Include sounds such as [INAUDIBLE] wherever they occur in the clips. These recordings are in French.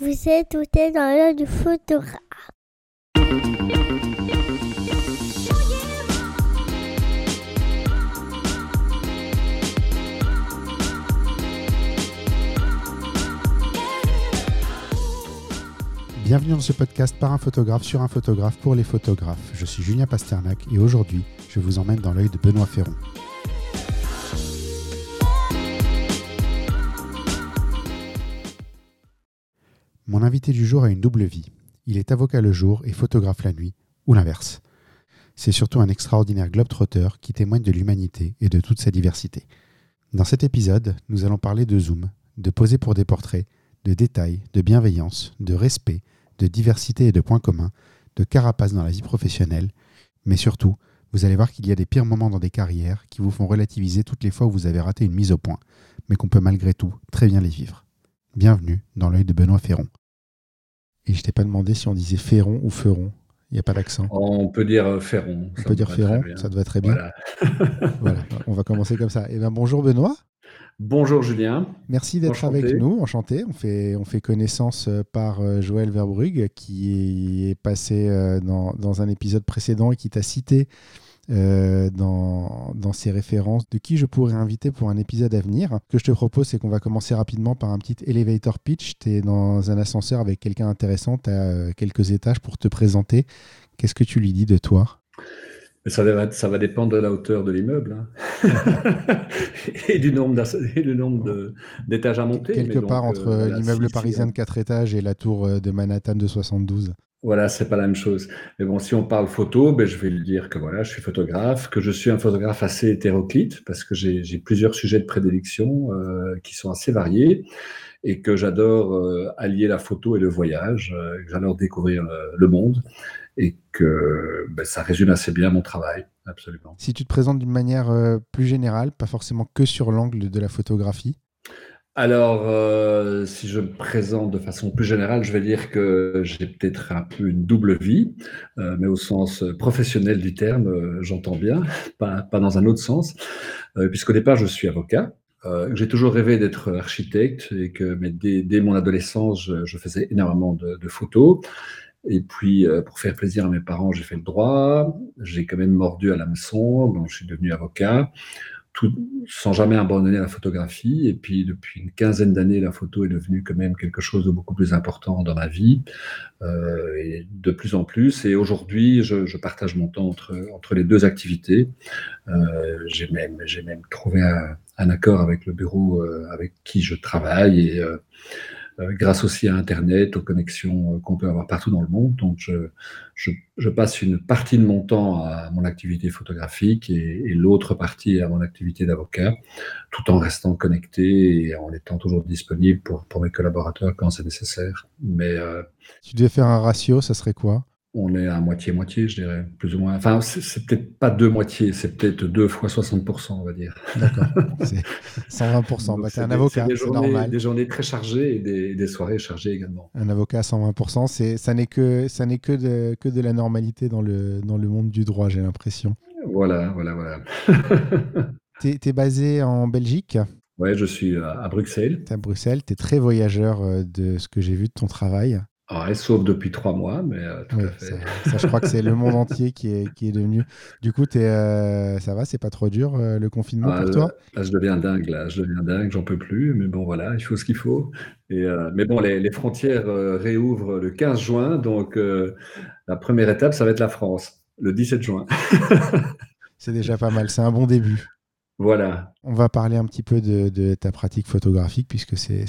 Vous êtes tout dans l'œil du photographe. Bienvenue dans ce podcast par un photographe sur un photographe pour les photographes. Je suis Julien Pasternak et aujourd'hui, je vous emmène dans l'œil de Benoît Ferron. Mon invité du jour a une double vie. Il est avocat le jour et photographe la nuit, ou l'inverse. C'est surtout un extraordinaire globe-trotter qui témoigne de l'humanité et de toute sa diversité. Dans cet épisode, nous allons parler de zoom, de poser pour des portraits, de détails, de bienveillance, de respect, de diversité et de points communs, de carapace dans la vie professionnelle, mais surtout, vous allez voir qu'il y a des pires moments dans des carrières qui vous font relativiser toutes les fois où vous avez raté une mise au point, mais qu'on peut malgré tout très bien les vivre. Bienvenue dans l'œil de Benoît Ferron. Et je t'ai pas demandé si on disait Ferron ou Ferron. Il n'y a pas d'accent. On peut dire euh, Ferron. On peut dire Ferron, ça te va très bien. [LAUGHS] Voilà. on va commencer comme ça. Eh ben, bonjour Benoît. Bonjour Julien. Merci d'être avec nous, enchanté. On fait, on fait connaissance euh, par euh, Joël Verbrugge qui est passé dans, dans un épisode précédent et qui t'a cité dans, dans ses références de qui je pourrais inviter pour un épisode à venir. Ce que je te propose, c'est qu'on va commencer rapidement par un petit elevator pitch. Tu es dans un ascenseur avec quelqu'un intéressant, tu as quelques étages pour te présenter. Qu'est-ce que tu lui dis de toi? Ça va, ça va dépendre de la hauteur de l'immeuble hein. [LAUGHS] et du nombre d'étages à monter. Quelque part entre euh, l'immeuble parisien de 4 étages et la tour euh, de Manhattan de 72. Voilà, c'est pas la même chose. Mais bon, si on parle photo, ben, je vais dire que voilà, je suis photographe, que je suis un photographe assez hétéroclite parce que j'ai plusieurs sujets de prédilection euh, qui sont assez variés et que j'adore allier la photo et le voyage. j'adore découvrir le monde et que ben, ça résume assez bien mon travail, absolument. Si tu te présentes d'une manière euh, plus générale, pas forcément que sur l'angle de la photographie alors, euh, si je me présente de façon plus générale, je vais dire que j'ai peut-être un peu une double vie, euh, mais au sens professionnel du terme, j'entends bien, [LAUGHS] pas, dans un autre sens, puisqu'au départ, je suis avocat. j'ai toujours rêvé d'être architecte et que mais dès, mon adolescence, je, faisais énormément de, de photos. Et puis, euh, pour faire plaisir à mes parents, j'ai fait le droit. J'ai quand même mordu à l'hameçon, donc je suis devenu avocat, sans jamais abandonner la photographie. Et puis, depuis une quinzaine d'années, la photo est devenue quand même quelque chose de beaucoup plus important dans ma vie, euh, et de plus en plus. Et aujourd'hui, je, partage mon temps entre, entre les deux activités. Euh, j'ai même, j'ai même trouvé un, un, accord avec le bureau euh, avec qui je travaille et grâce aussi à Internet, aux connexions euh, qu'on peut avoir partout dans le monde. Donc, je, passe une partie de mon temps à mon activité photographique et, l'autre partie à mon activité d'avocat, tout en restant connecté et en étant toujours disponible pour, pour mes collaborateurs quand c'est nécessaire. Mais euh, tu devais faire un ratio, ça serait quoi? On est à moitié-moitié, je dirais, plus ou moins. Enfin, c'est peut-être pas deux moitiés, c'est peut-être deux fois 60%, on va dire. D'accord, [LAUGHS] c'est 120%. Bah, c'est un avocat, c'est normal. Des journées très chargées et des, soirées chargées également. Un avocat à 120%, ça n'est que, ça n'est que, de, que de la normalité dans le, dans le monde du droit, j'ai l'impression. Voilà, voilà, voilà. [LAUGHS] tu es, basé en Belgique? Ouais, je suis à, Bruxelles. Tu es à Bruxelles, tu es très voyageur euh, de ce que j'ai vu de ton travail. Ah, sauf depuis trois mois, mais euh, tout à fait. Ça, je crois que c'est le monde [LAUGHS] entier qui est, qui est devenu. Du coup, es, euh, ça va, c'est pas trop dur euh, le confinement pour ah, toi? là, je deviens dingue, là, je deviens dingue, j'en peux plus, mais bon, voilà, il faut ce qu'il faut. Et, mais bon, les, les frontières réouvrent le 15 juin, donc la première étape, ça va être la France, le 17 juin. [LAUGHS] c'est déjà pas mal, c'est un bon début. Voilà. On va parler un petit peu de, ta pratique photographique puisque c'est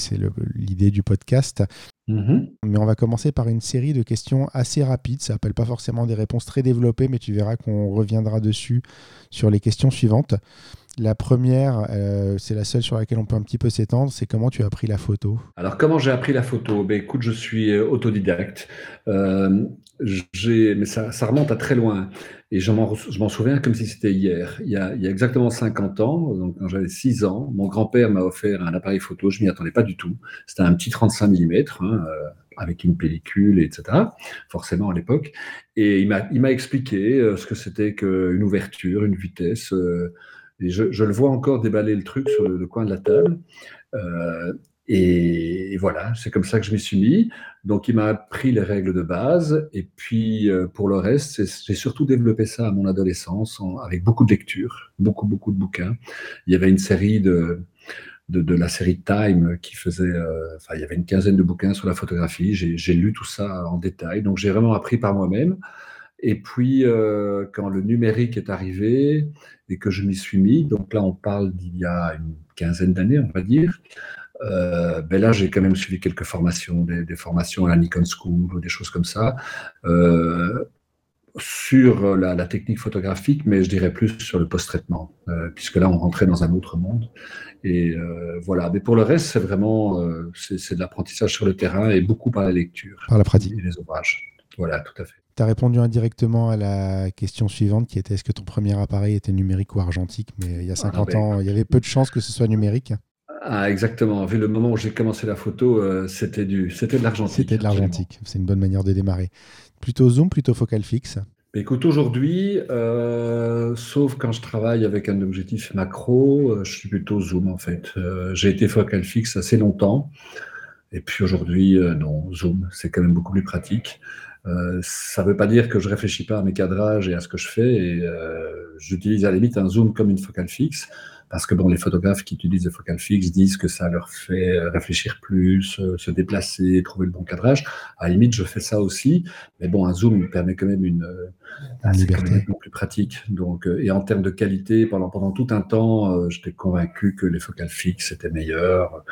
l'idée du podcast. Mm-hmm. Mais on va commencer par une série de questions assez rapides. Ça n'appelle pas forcément des réponses très développées, mais tu verras qu'on reviendra dessus sur les questions suivantes. La première, euh, c'est la seule sur laquelle on peut un petit peu s'étendre, c'est comment tu as appris la photo? Alors comment j'ai appris la photo? Ben, Écoute, je suis euh, autodidacte. Euh, mais ça, remonte à très loin. Et je m'en souviens comme si c'était hier. Il y, a, il y, a, exactement 50 ans, donc quand j'avais 6 ans, mon grand-père m'a offert un appareil photo. Je m'y attendais pas du tout. C'était un petit 35 mm hein, euh, avec une pellicule, etc. Forcément à l'époque. Et il m'a expliqué euh, ce que c'était qu'une ouverture, une vitesse. Euh, et je, le vois encore déballer le truc sur le, coin de la table. Et, voilà, c'est comme ça que je m'y suis mis. Donc, il m'a appris les règles de base. Et puis, euh, pour le reste, j'ai surtout développé ça à mon adolescence avec beaucoup de lectures, beaucoup, beaucoup de bouquins. Il y avait une série de, de, la série Time qui faisait, euh, enfin, il y avait une quinzaine de bouquins sur la photographie. J'ai lu tout ça en détail. Donc, j'ai vraiment appris par moi-même. Et puis, euh, quand le numérique est arrivé et que je m'y suis mis, donc là, on parle d'il y a une quinzaine d'années, on va dire, euh, ben là, j'ai quand même suivi quelques formations, des, formations à la Nikon School ou des choses comme ça, euh, sur la, technique photographique, mais je dirais plus sur le post-traitement, puisque là, on rentrait dans un autre monde. Et voilà. Mais pour le reste, c'est vraiment c'est de l'apprentissage sur le terrain et beaucoup par la lecture. Par la pratique. Et les ouvrages. Voilà, tout à fait. Tu as répondu indirectement à la question suivante qui était est-ce que ton premier appareil était numérique ou argentique? Mais il y a 50 ah, ben, ans, il y avait peu de chances que ce soit numérique. Ah, exactement. Vu le moment où j'ai commencé la photo, euh, c'était du, c'était de l'argentique. C'était de l'argentique. C'est une bonne manière de démarrer. Plutôt zoom, plutôt focal fixe. Écoute, aujourd'hui, euh, sauf quand je travaille avec un objectif macro, euh, je suis plutôt zoom en fait. j'ai été focal fixe assez longtemps. Et puis aujourd'hui, non, zoom, c'est quand même beaucoup plus pratique. Euh, ça ne veut pas dire que je réfléchis pas à mes cadrages et à ce que je fais. Et euh, j'utilise à la limite un zoom comme une focale fixe, parce que bon, les photographes qui utilisent des focales fixes disent que ça leur fait réfléchir plus, euh, se déplacer, trouver le bon cadrage. À la limite, je fais ça aussi, mais bon, un zoom permet quand même une, liberté plus pratique. Donc, et en termes de qualité, pendant pendant tout un temps, j'étais convaincu que les focales fixes étaient meilleures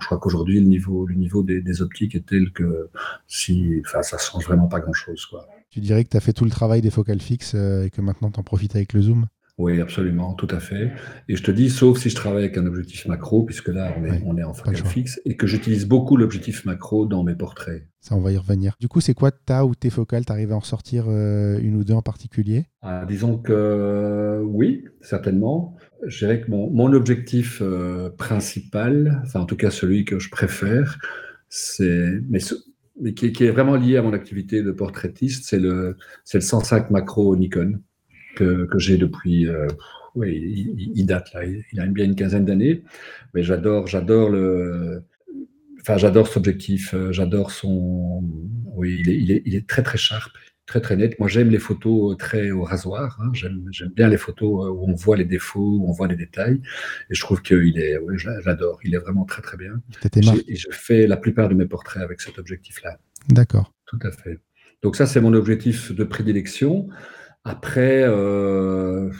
je crois qu'aujourd'hui, le niveau, le niveau des, optiques est tel que si, enfin, ça change vraiment pas grand-chose. Tu dirais que tu as fait tout le travail des focales fixes euh, et que maintenant tu en profites avec le zoom? Oui, absolument, tout à fait. Et je te dis, sauf si je travaille avec un objectif macro, puisque là, on est, on est en focale fixe, et que j'utilise beaucoup l'objectif macro dans mes portraits. Ça, on va y revenir. Du coup, c'est quoi ta ou tes focales? Tu arrives à en sortir euh, une ou deux en particulier? Ah, Disons que oui, certainement. Je dirais que mon, mon objectif euh, principal, enfin en tout cas celui que je préfère, c'est, mais, mais qui, qui, est vraiment lié à mon activité de portraitiste, c'est le, c'est le 105 macro Nikon que, j'ai depuis. Euh, oui, il, date là, il a bien une quinzaine d'années, mais j'adore, j'adore le. Enfin, j'adore cet objectif, euh, j'adore son. Oui, il est, il, est, il est, très très sharp, très très net. Moi, j'aime les photos très au rasoir. Hein. J'aime, bien les photos euh, où on voit les défauts, où on voit les détails. Et je trouve qu'il est, oui, j'adore. Il est vraiment très très bien. Et je fais la plupart de mes portraits avec cet objectif-là. D'accord. Tout à fait. Donc ça, c'est mon objectif de prédilection. Après, euh,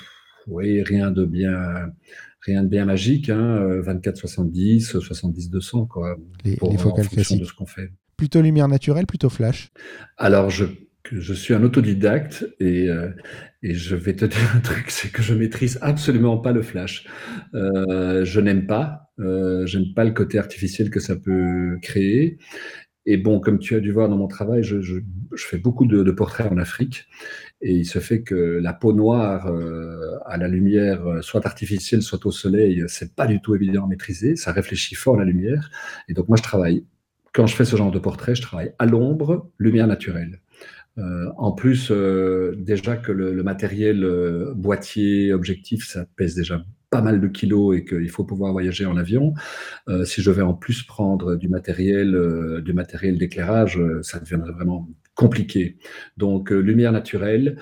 oui, rien de bien, rien de bien magique, hein, 24-70, 70-200, quoi. Les, pour, les focales de ce qu'on fait. Plutôt lumière naturelle, plutôt flash Alors, je, je suis un autodidacte et, euh, et je vais te dire un truc, c'est que je maîtrise absolument pas le flash. Euh, je n'aime pas, euh, j'aime pas le côté artificiel que ça peut créer. Et bon, comme tu as dû voir dans mon travail, je, je, je fais beaucoup de, de, portraits en Afrique. Et il se fait que la peau noire euh, à la lumière, euh, soit artificielle, soit au soleil, c'est pas du tout évident à maîtriser. Ça réfléchit fort la lumière. Et donc moi, je travaille, quand je fais ce genre de portrait, je travaille à l'ombre, lumière naturelle. Euh, en plus, euh, déjà que le, matériel euh, boîtier, objectif, ça pèse déjà pas mal de kilos et qu'il faut pouvoir voyager en avion. Euh, si je vais en plus prendre du matériel, euh, du matériel d'éclairage, euh, ça deviendrait vraiment compliqué. Donc, lumière naturelle.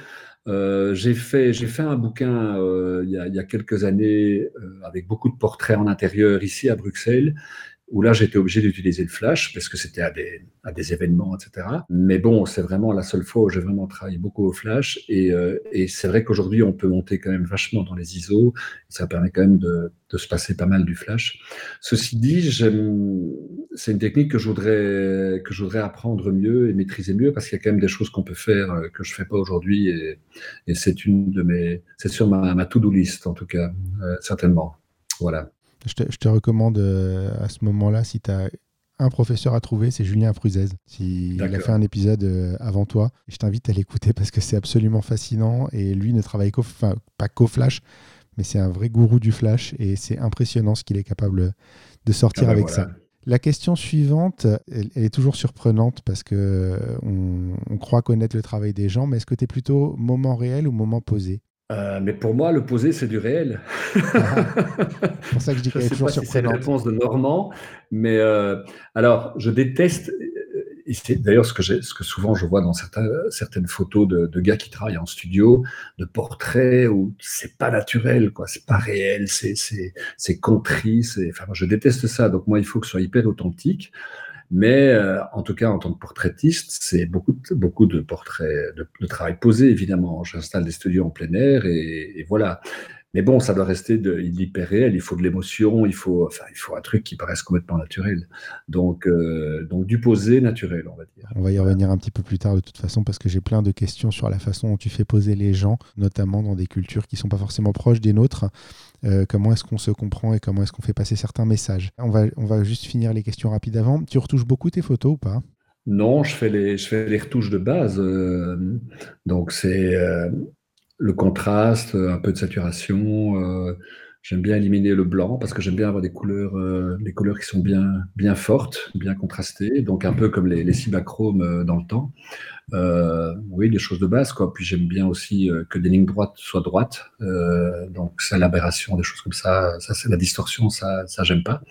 j'ai fait, fait un bouquin a, il, y a, quelques années avec beaucoup de portraits en intérieur ici à Bruxelles où là j'étais obligé d'utiliser le flash parce que c'était à des, à des événements, etc. Mais bon, c'est vraiment la seule fois où j'ai vraiment travaillé beaucoup au flash. Et, euh, et c'est vrai qu'aujourd'hui, on peut monter quand même vachement dans les ISO. Ça permet quand même de, de se passer pas mal du flash. Ceci dit, c'est une technique que je, voudrais, que je voudrais apprendre mieux et maîtriser mieux parce qu'il y a quand même des choses qu'on peut faire euh, que je fais pas aujourd'hui. Et, et c'est une de mes, c'est sur ma, ma to-do list en tout cas, euh, certainement. Voilà. Je te, recommande euh, à ce moment-là, si tu as un professeur à trouver, c'est Julien Fruzez. Il a fait un épisode euh, avant toi. je t'invite à l'écouter parce que c'est absolument fascinant. Et lui ne travaille pas qu'au flash, mais c'est un vrai gourou du flash. Et c'est impressionnant ce qu'il est capable de sortir ah ben avec ça. La question suivante, elle, est toujours surprenante parce que on, croit connaître le travail des gens, mais est-ce que tu es plutôt moment réel ou moment posé? Euh, mais pour moi, le posé, c'est du réel. [LAUGHS] C'est pour ça que je dis qu'elle est toujours surprenante. c'est une réponse de Normand, mais euh, alors, je déteste. Et c'est d'ailleurs ce que, ce que souvent je vois dans certains, certaines photos de, de, gars qui travaillent en studio, de portraits où c'est pas naturel, quoi, c'est pas réel, c'est, contrit, enfin, je déteste ça. Donc moi, il faut que ce soit hyper authentique. Mais euh, en tout cas, en tant que portraitiste, c'est beaucoup beaucoup de portraits, de, travail posé, évidemment. J'installe des studios en plein air et, voilà. Mais bon, ça doit rester de, l'hyper réel. Il faut de l'émotion, il faut, enfin, il faut un truc qui paraisse complètement naturel. Donc, euh, donc du posé naturel, on va dire. On va y revenir un petit peu plus tard de toute façon parce que j'ai plein de questions sur la façon dont tu fais poser les gens, notamment dans des cultures qui sont pas forcément proches des nôtres. Euh, comment est-ce qu'on se comprend et comment est-ce qu'on fait passer certains messages? On va, on va juste finir les questions rapides avant. Tu retouches beaucoup tes photos ou pas? Non, je fais, les, je fais les retouches de base. Euh, donc c'est euh, le contraste, un peu de saturation. J'aime bien éliminer le blanc parce que j'aime bien avoir des couleurs, des couleurs qui sont bien, bien fortes, bien contrastées, donc un peu comme les, les cibachromes dans le temps. Euh, oui, des choses de base, quoi. Puis j'aime bien aussi euh, que des lignes droites soient droites. Euh, donc c'est l'aberration, des choses comme ça. Ça, c'est la distorsion, ça, ça j'aime pas.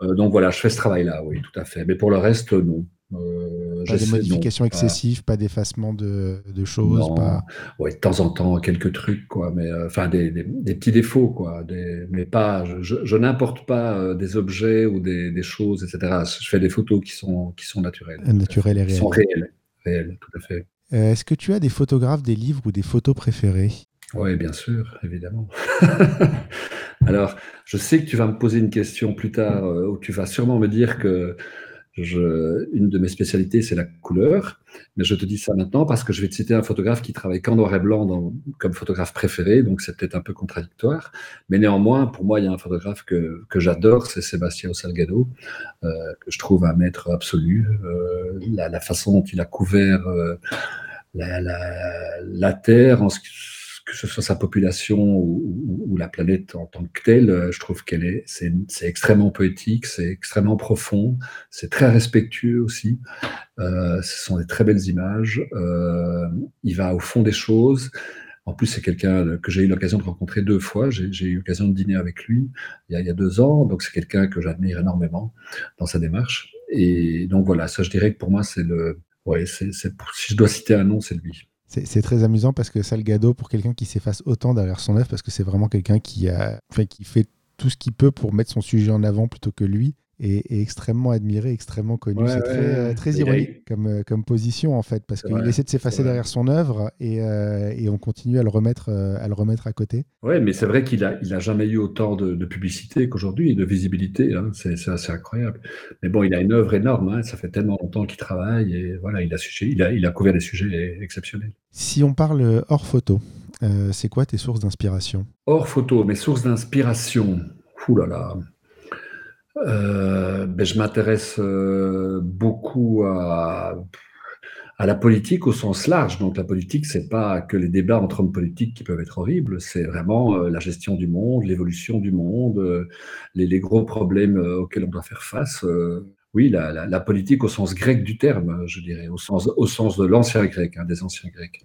donc voilà, je fais ce travail-là, oui, tout à fait. Mais pour le reste, non. Euh, pas des modifications excessives, pas, d'effacement de, de, choses. Pas... Ouais, de temps en temps, quelques trucs, quoi, mais enfin des, des, petits défauts, quoi. Des, mais pas, je, je n'importe pas des objets ou des, choses, etc. Je fais des photos qui sont, qui sont naturelles. Naturelles et réelles. Qui sont réelles réel, tout à fait. Euh, est-ce que tu as des photographes, des livres ou des photos préférés Oui, bien sûr, évidemment. [LAUGHS] Alors, je sais que tu vas me poser une question plus tard euh, où tu vas sûrement me dire que une de mes spécialités, c'est la couleur. Mais je te dis ça maintenant parce que je vais te citer un photographe qui travaille qu'en noir et blanc comme photographe préféré, donc c'est peut-être un peu contradictoire. Mais néanmoins, pour moi, il y a un photographe que, j'adore, c'est Sébastien Salgado, euh, que je trouve un maître absolu. Euh, la, façon dont il a couvert euh, la, Terre en ce qui que ce soit sa population ou, la planète en tant que telle, euh, je trouve qu'elle est, c'est, extrêmement poétique, c'est extrêmement profond, c'est très respectueux aussi. Euh, ce sont des très belles images. Euh, il va au fond des choses. En plus, c'est quelqu'un que j'ai eu l'occasion de rencontrer deux fois. J'ai, eu l'occasion de dîner avec lui il y a, deux ans. Donc, c'est quelqu'un que j'admire énormément dans sa démarche. Et donc, voilà, ça, je dirais que pour moi, c'est le. Ouais, c'est, si je dois citer un nom, c'est lui. C'est très amusant parce que Salgado, pour quelqu'un qui s'efface autant derrière son œuvre, parce que c'est vraiment quelqu'un qui, qui fait tout ce qu'il peut pour mettre son sujet en avant plutôt que lui, est, extrêmement admiré, extrêmement connu. c'est très, très ironique comme, euh, comme position en fait, parce qu'il essaie de s'effacer derrière son œuvre et, euh, et, on continue à le remettre, euh, à le remettre à côté. Oui, mais c'est vrai qu'il a, il a jamais eu autant de, publicité qu'aujourd'hui, de visibilité. Hein. C'est, assez incroyable. Mais bon, il a une œuvre énorme. Hein. Ça fait tellement longtemps qu'il travaille et voilà, il a, il a, il a couvert des sujets exceptionnels. Si on parle hors photo, c'est quoi tes sources d'inspiration? Hors photo, mes sources d'inspiration? Ouh là là. Euh, ben, je m'intéresse euh, beaucoup à, la politique au sens large. Donc la politique, c'est pas que les débats entre hommes politiques qui peuvent être horribles, c'est vraiment euh, la gestion du monde, l'évolution du monde, les, gros problèmes auxquels on doit faire face. oui, la, politique au sens grec du terme, je dirais, au sens, de l'ancien grec, hein, des anciens grecs.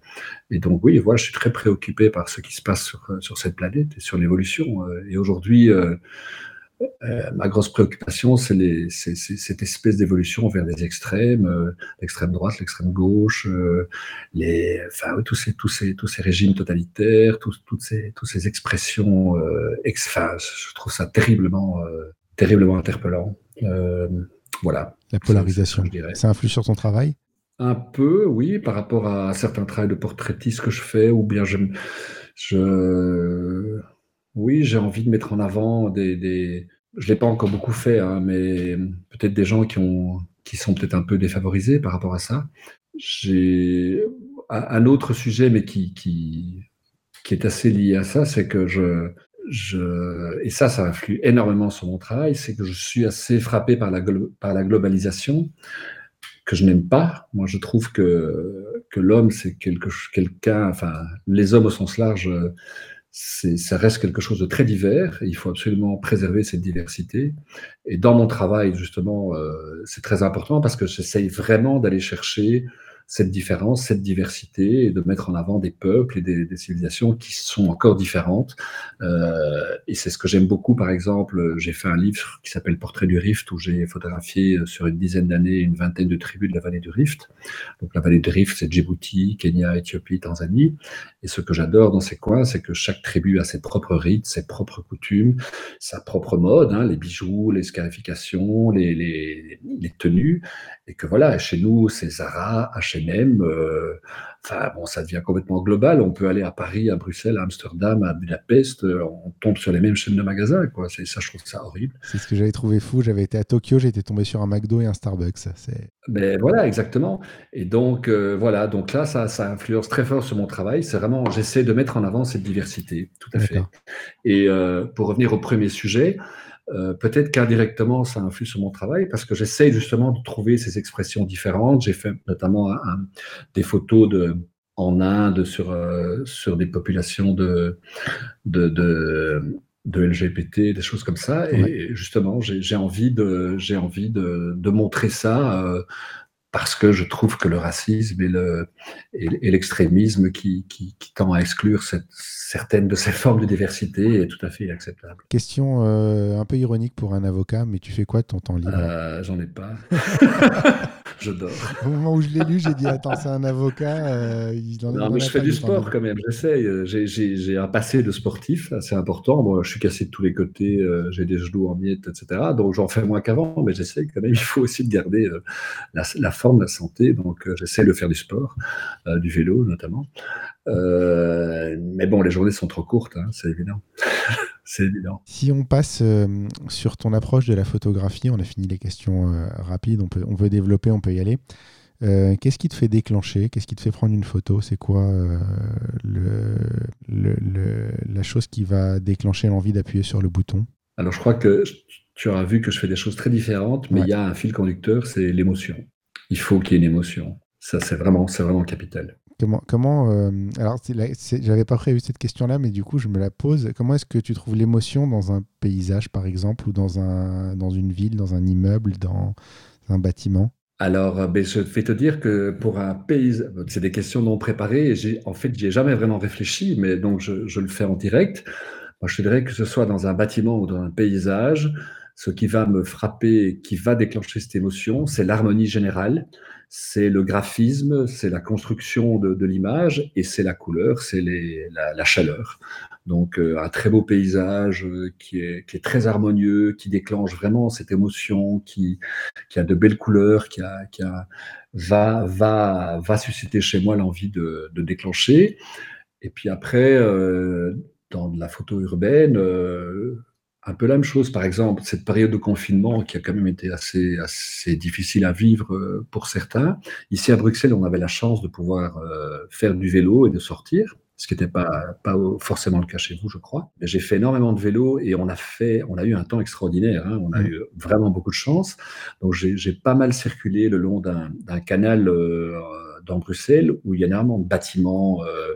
Et donc oui, voilà, je suis très préoccupé par ce qui se passe sur cette planète et sur l'évolution. Et aujourd'hui, euh, ma grosse préoccupation, c'est cette espèce d'évolution vers des extrêmes, euh, l'extrême droite, l'extrême gauche, euh, les, enfin, tous, ces, tous, ces, tous ces régimes totalitaires, toutes, ces, toutes ces expressions, ex, je trouve ça terriblement, terriblement interpellant. voilà. La polarisation, ça influe sur ton travail? Un peu, oui, par rapport à certains travaux de portraitiste que je fais, ou bien je, je oui, j'ai envie de mettre en avant des, des... je l'ai pas encore beaucoup fait, hein, mais peut-être des gens qui ont, qui sont peut-être un peu défavorisés par rapport à ça. J'ai un autre sujet, mais qui, qui, qui est assez lié à ça, c'est que je, je, et ça, ça influe énormément sur mon travail, c'est que je suis assez frappé par la, par la globalisation que je n'aime pas. Moi, je trouve que, que l'homme, c'est quelqu'un, enfin, les hommes au sens large, ça reste quelque chose de très divers il faut absolument préserver cette diversité. Et dans mon travail, justement, euh, c'est très important parce que j'essaye vraiment d'aller chercher cette différence, cette diversité, et de mettre en avant des peuples et des, civilisations qui sont encore différentes. Euh, et c'est ce que j'aime beaucoup, par exemple, j'ai fait un livre qui s'appelle Portrait du Rift, où j'ai photographié sur une dizaine d'années une vingtaine de tribus de la vallée du Rift. Donc la vallée du Rift, c'est Djibouti, Kenya, Éthiopie, Tanzanie. Et ce que j'adore dans ces coins, c'est que chaque tribu a ses propres rites, ses propres coutumes, sa propre mode, hein, les bijoux, les scarifications, les, les, les tenues, et que voilà, chez nous, c'est Zara, H&M, euh, enfin bon, ça devient complètement global. On peut aller à Paris, à Bruxelles, à Amsterdam, à Budapest, euh, on tombe sur les mêmes chaînes de magasins, quoi. C'est ça, je trouve ça horrible. C'est ce que j'avais trouvé fou. J'avais été à Tokyo, été tombé sur un McDo et un Starbucks. C'est. Mais voilà, exactement. Et donc euh, voilà, donc là, ça, ça influence très fort sur mon travail. C'est vraiment, j'essaie de mettre en avant cette diversité, tout à fait. Et pour revenir au premier sujet. Euh, peut-être qu'indirectement, ça influe sur mon travail parce que j'essaye justement de trouver ces expressions différentes. J'ai fait notamment des photos de, en Inde sur, euh, sur des populations de, de, de, LGBT, des choses comme ça. Et justement, j'ai envie, de, envie de, de montrer ça euh, parce que je trouve que le racisme et, le, et, l'extrémisme qui, qui, tend à exclure certaines de ces [LAUGHS] formes de diversité est tout à fait inacceptable. Question euh, un peu ironique pour un avocat, mais tu fais quoi de ton temps libre? Euh, J'en ai pas. [LAUGHS] je dors. [LAUGHS] Au moment où je l'ai lu, j'ai dit Attends, c'est un avocat. Euh, il non, mais je fais du sport quand même, j'essaye. J'ai un passé de sportif assez important. Je suis cassé de tous les côtés, j'ai des genoux en miettes, etc. Donc j'en fais moins qu'avant, mais j'essaye quand même. Il faut aussi garder la, la forme la santé, donc euh, j'essaie de faire du sport, euh, du vélo notamment. Euh, mais bon, les journées sont trop courtes, hein, c'est évident. [LAUGHS] c'est évident. Si on passe sur ton approche de la photographie, on a fini les questions rapides, on, peut, on veut développer, on peut y aller. Qu'est-ce qui te fait déclencher? Qu'est-ce qui te fait prendre une photo? C'est quoi le, le, la chose qui va déclencher l'envie d'appuyer sur le bouton? Alors, je crois que tu auras vu que je fais des choses très différentes, mais il y a un fil conducteur, c'est l'émotion il faut qu'il y ait une émotion. Ça, c'est vraiment, c'est vraiment capital. Comment, comment euh, alors, j'avais pas prévu cette question-là, mais du coup, je me la pose. Comment est-ce que tu trouves l'émotion dans un paysage, par exemple, ou dans, un, dans une ville, dans un immeuble, dans un bâtiment? Alors, euh, ben, je vais te dire que pour un paysage, c'est des questions non préparées. Et en fait, j'y ai jamais vraiment réfléchi, mais donc je, je, le fais en direct. Moi, je dirais que ce soit dans un bâtiment ou dans un paysage, ce qui va me frapper, qui va déclencher cette émotion, c'est l'harmonie générale, c'est le graphisme, c'est la construction de, l'image et c'est la couleur, c'est la, chaleur. Donc euh, un très beau paysage euh, qui, est, très harmonieux, qui déclenche vraiment cette émotion, qui, a de belles couleurs, qui, va, susciter chez moi l'envie de, déclencher. Et puis après, euh, dans la photo urbaine, un peu la même chose. Par exemple, cette période de confinement qui a quand même été assez, assez difficile à vivre euh, pour certains. Ici à Bruxelles, on avait la chance de pouvoir euh, faire du vélo et de sortir, ce qui n'était pas, pas forcément le cas chez vous, je crois. J'ai fait énormément de vélo et on a, fait, on a eu un temps extraordinaire. Hein. On a mmh. eu vraiment beaucoup de chance. Donc j'ai pas mal circulé le long d'un canal. Euh, dans Bruxelles, où il y a énormément de bâtiments euh,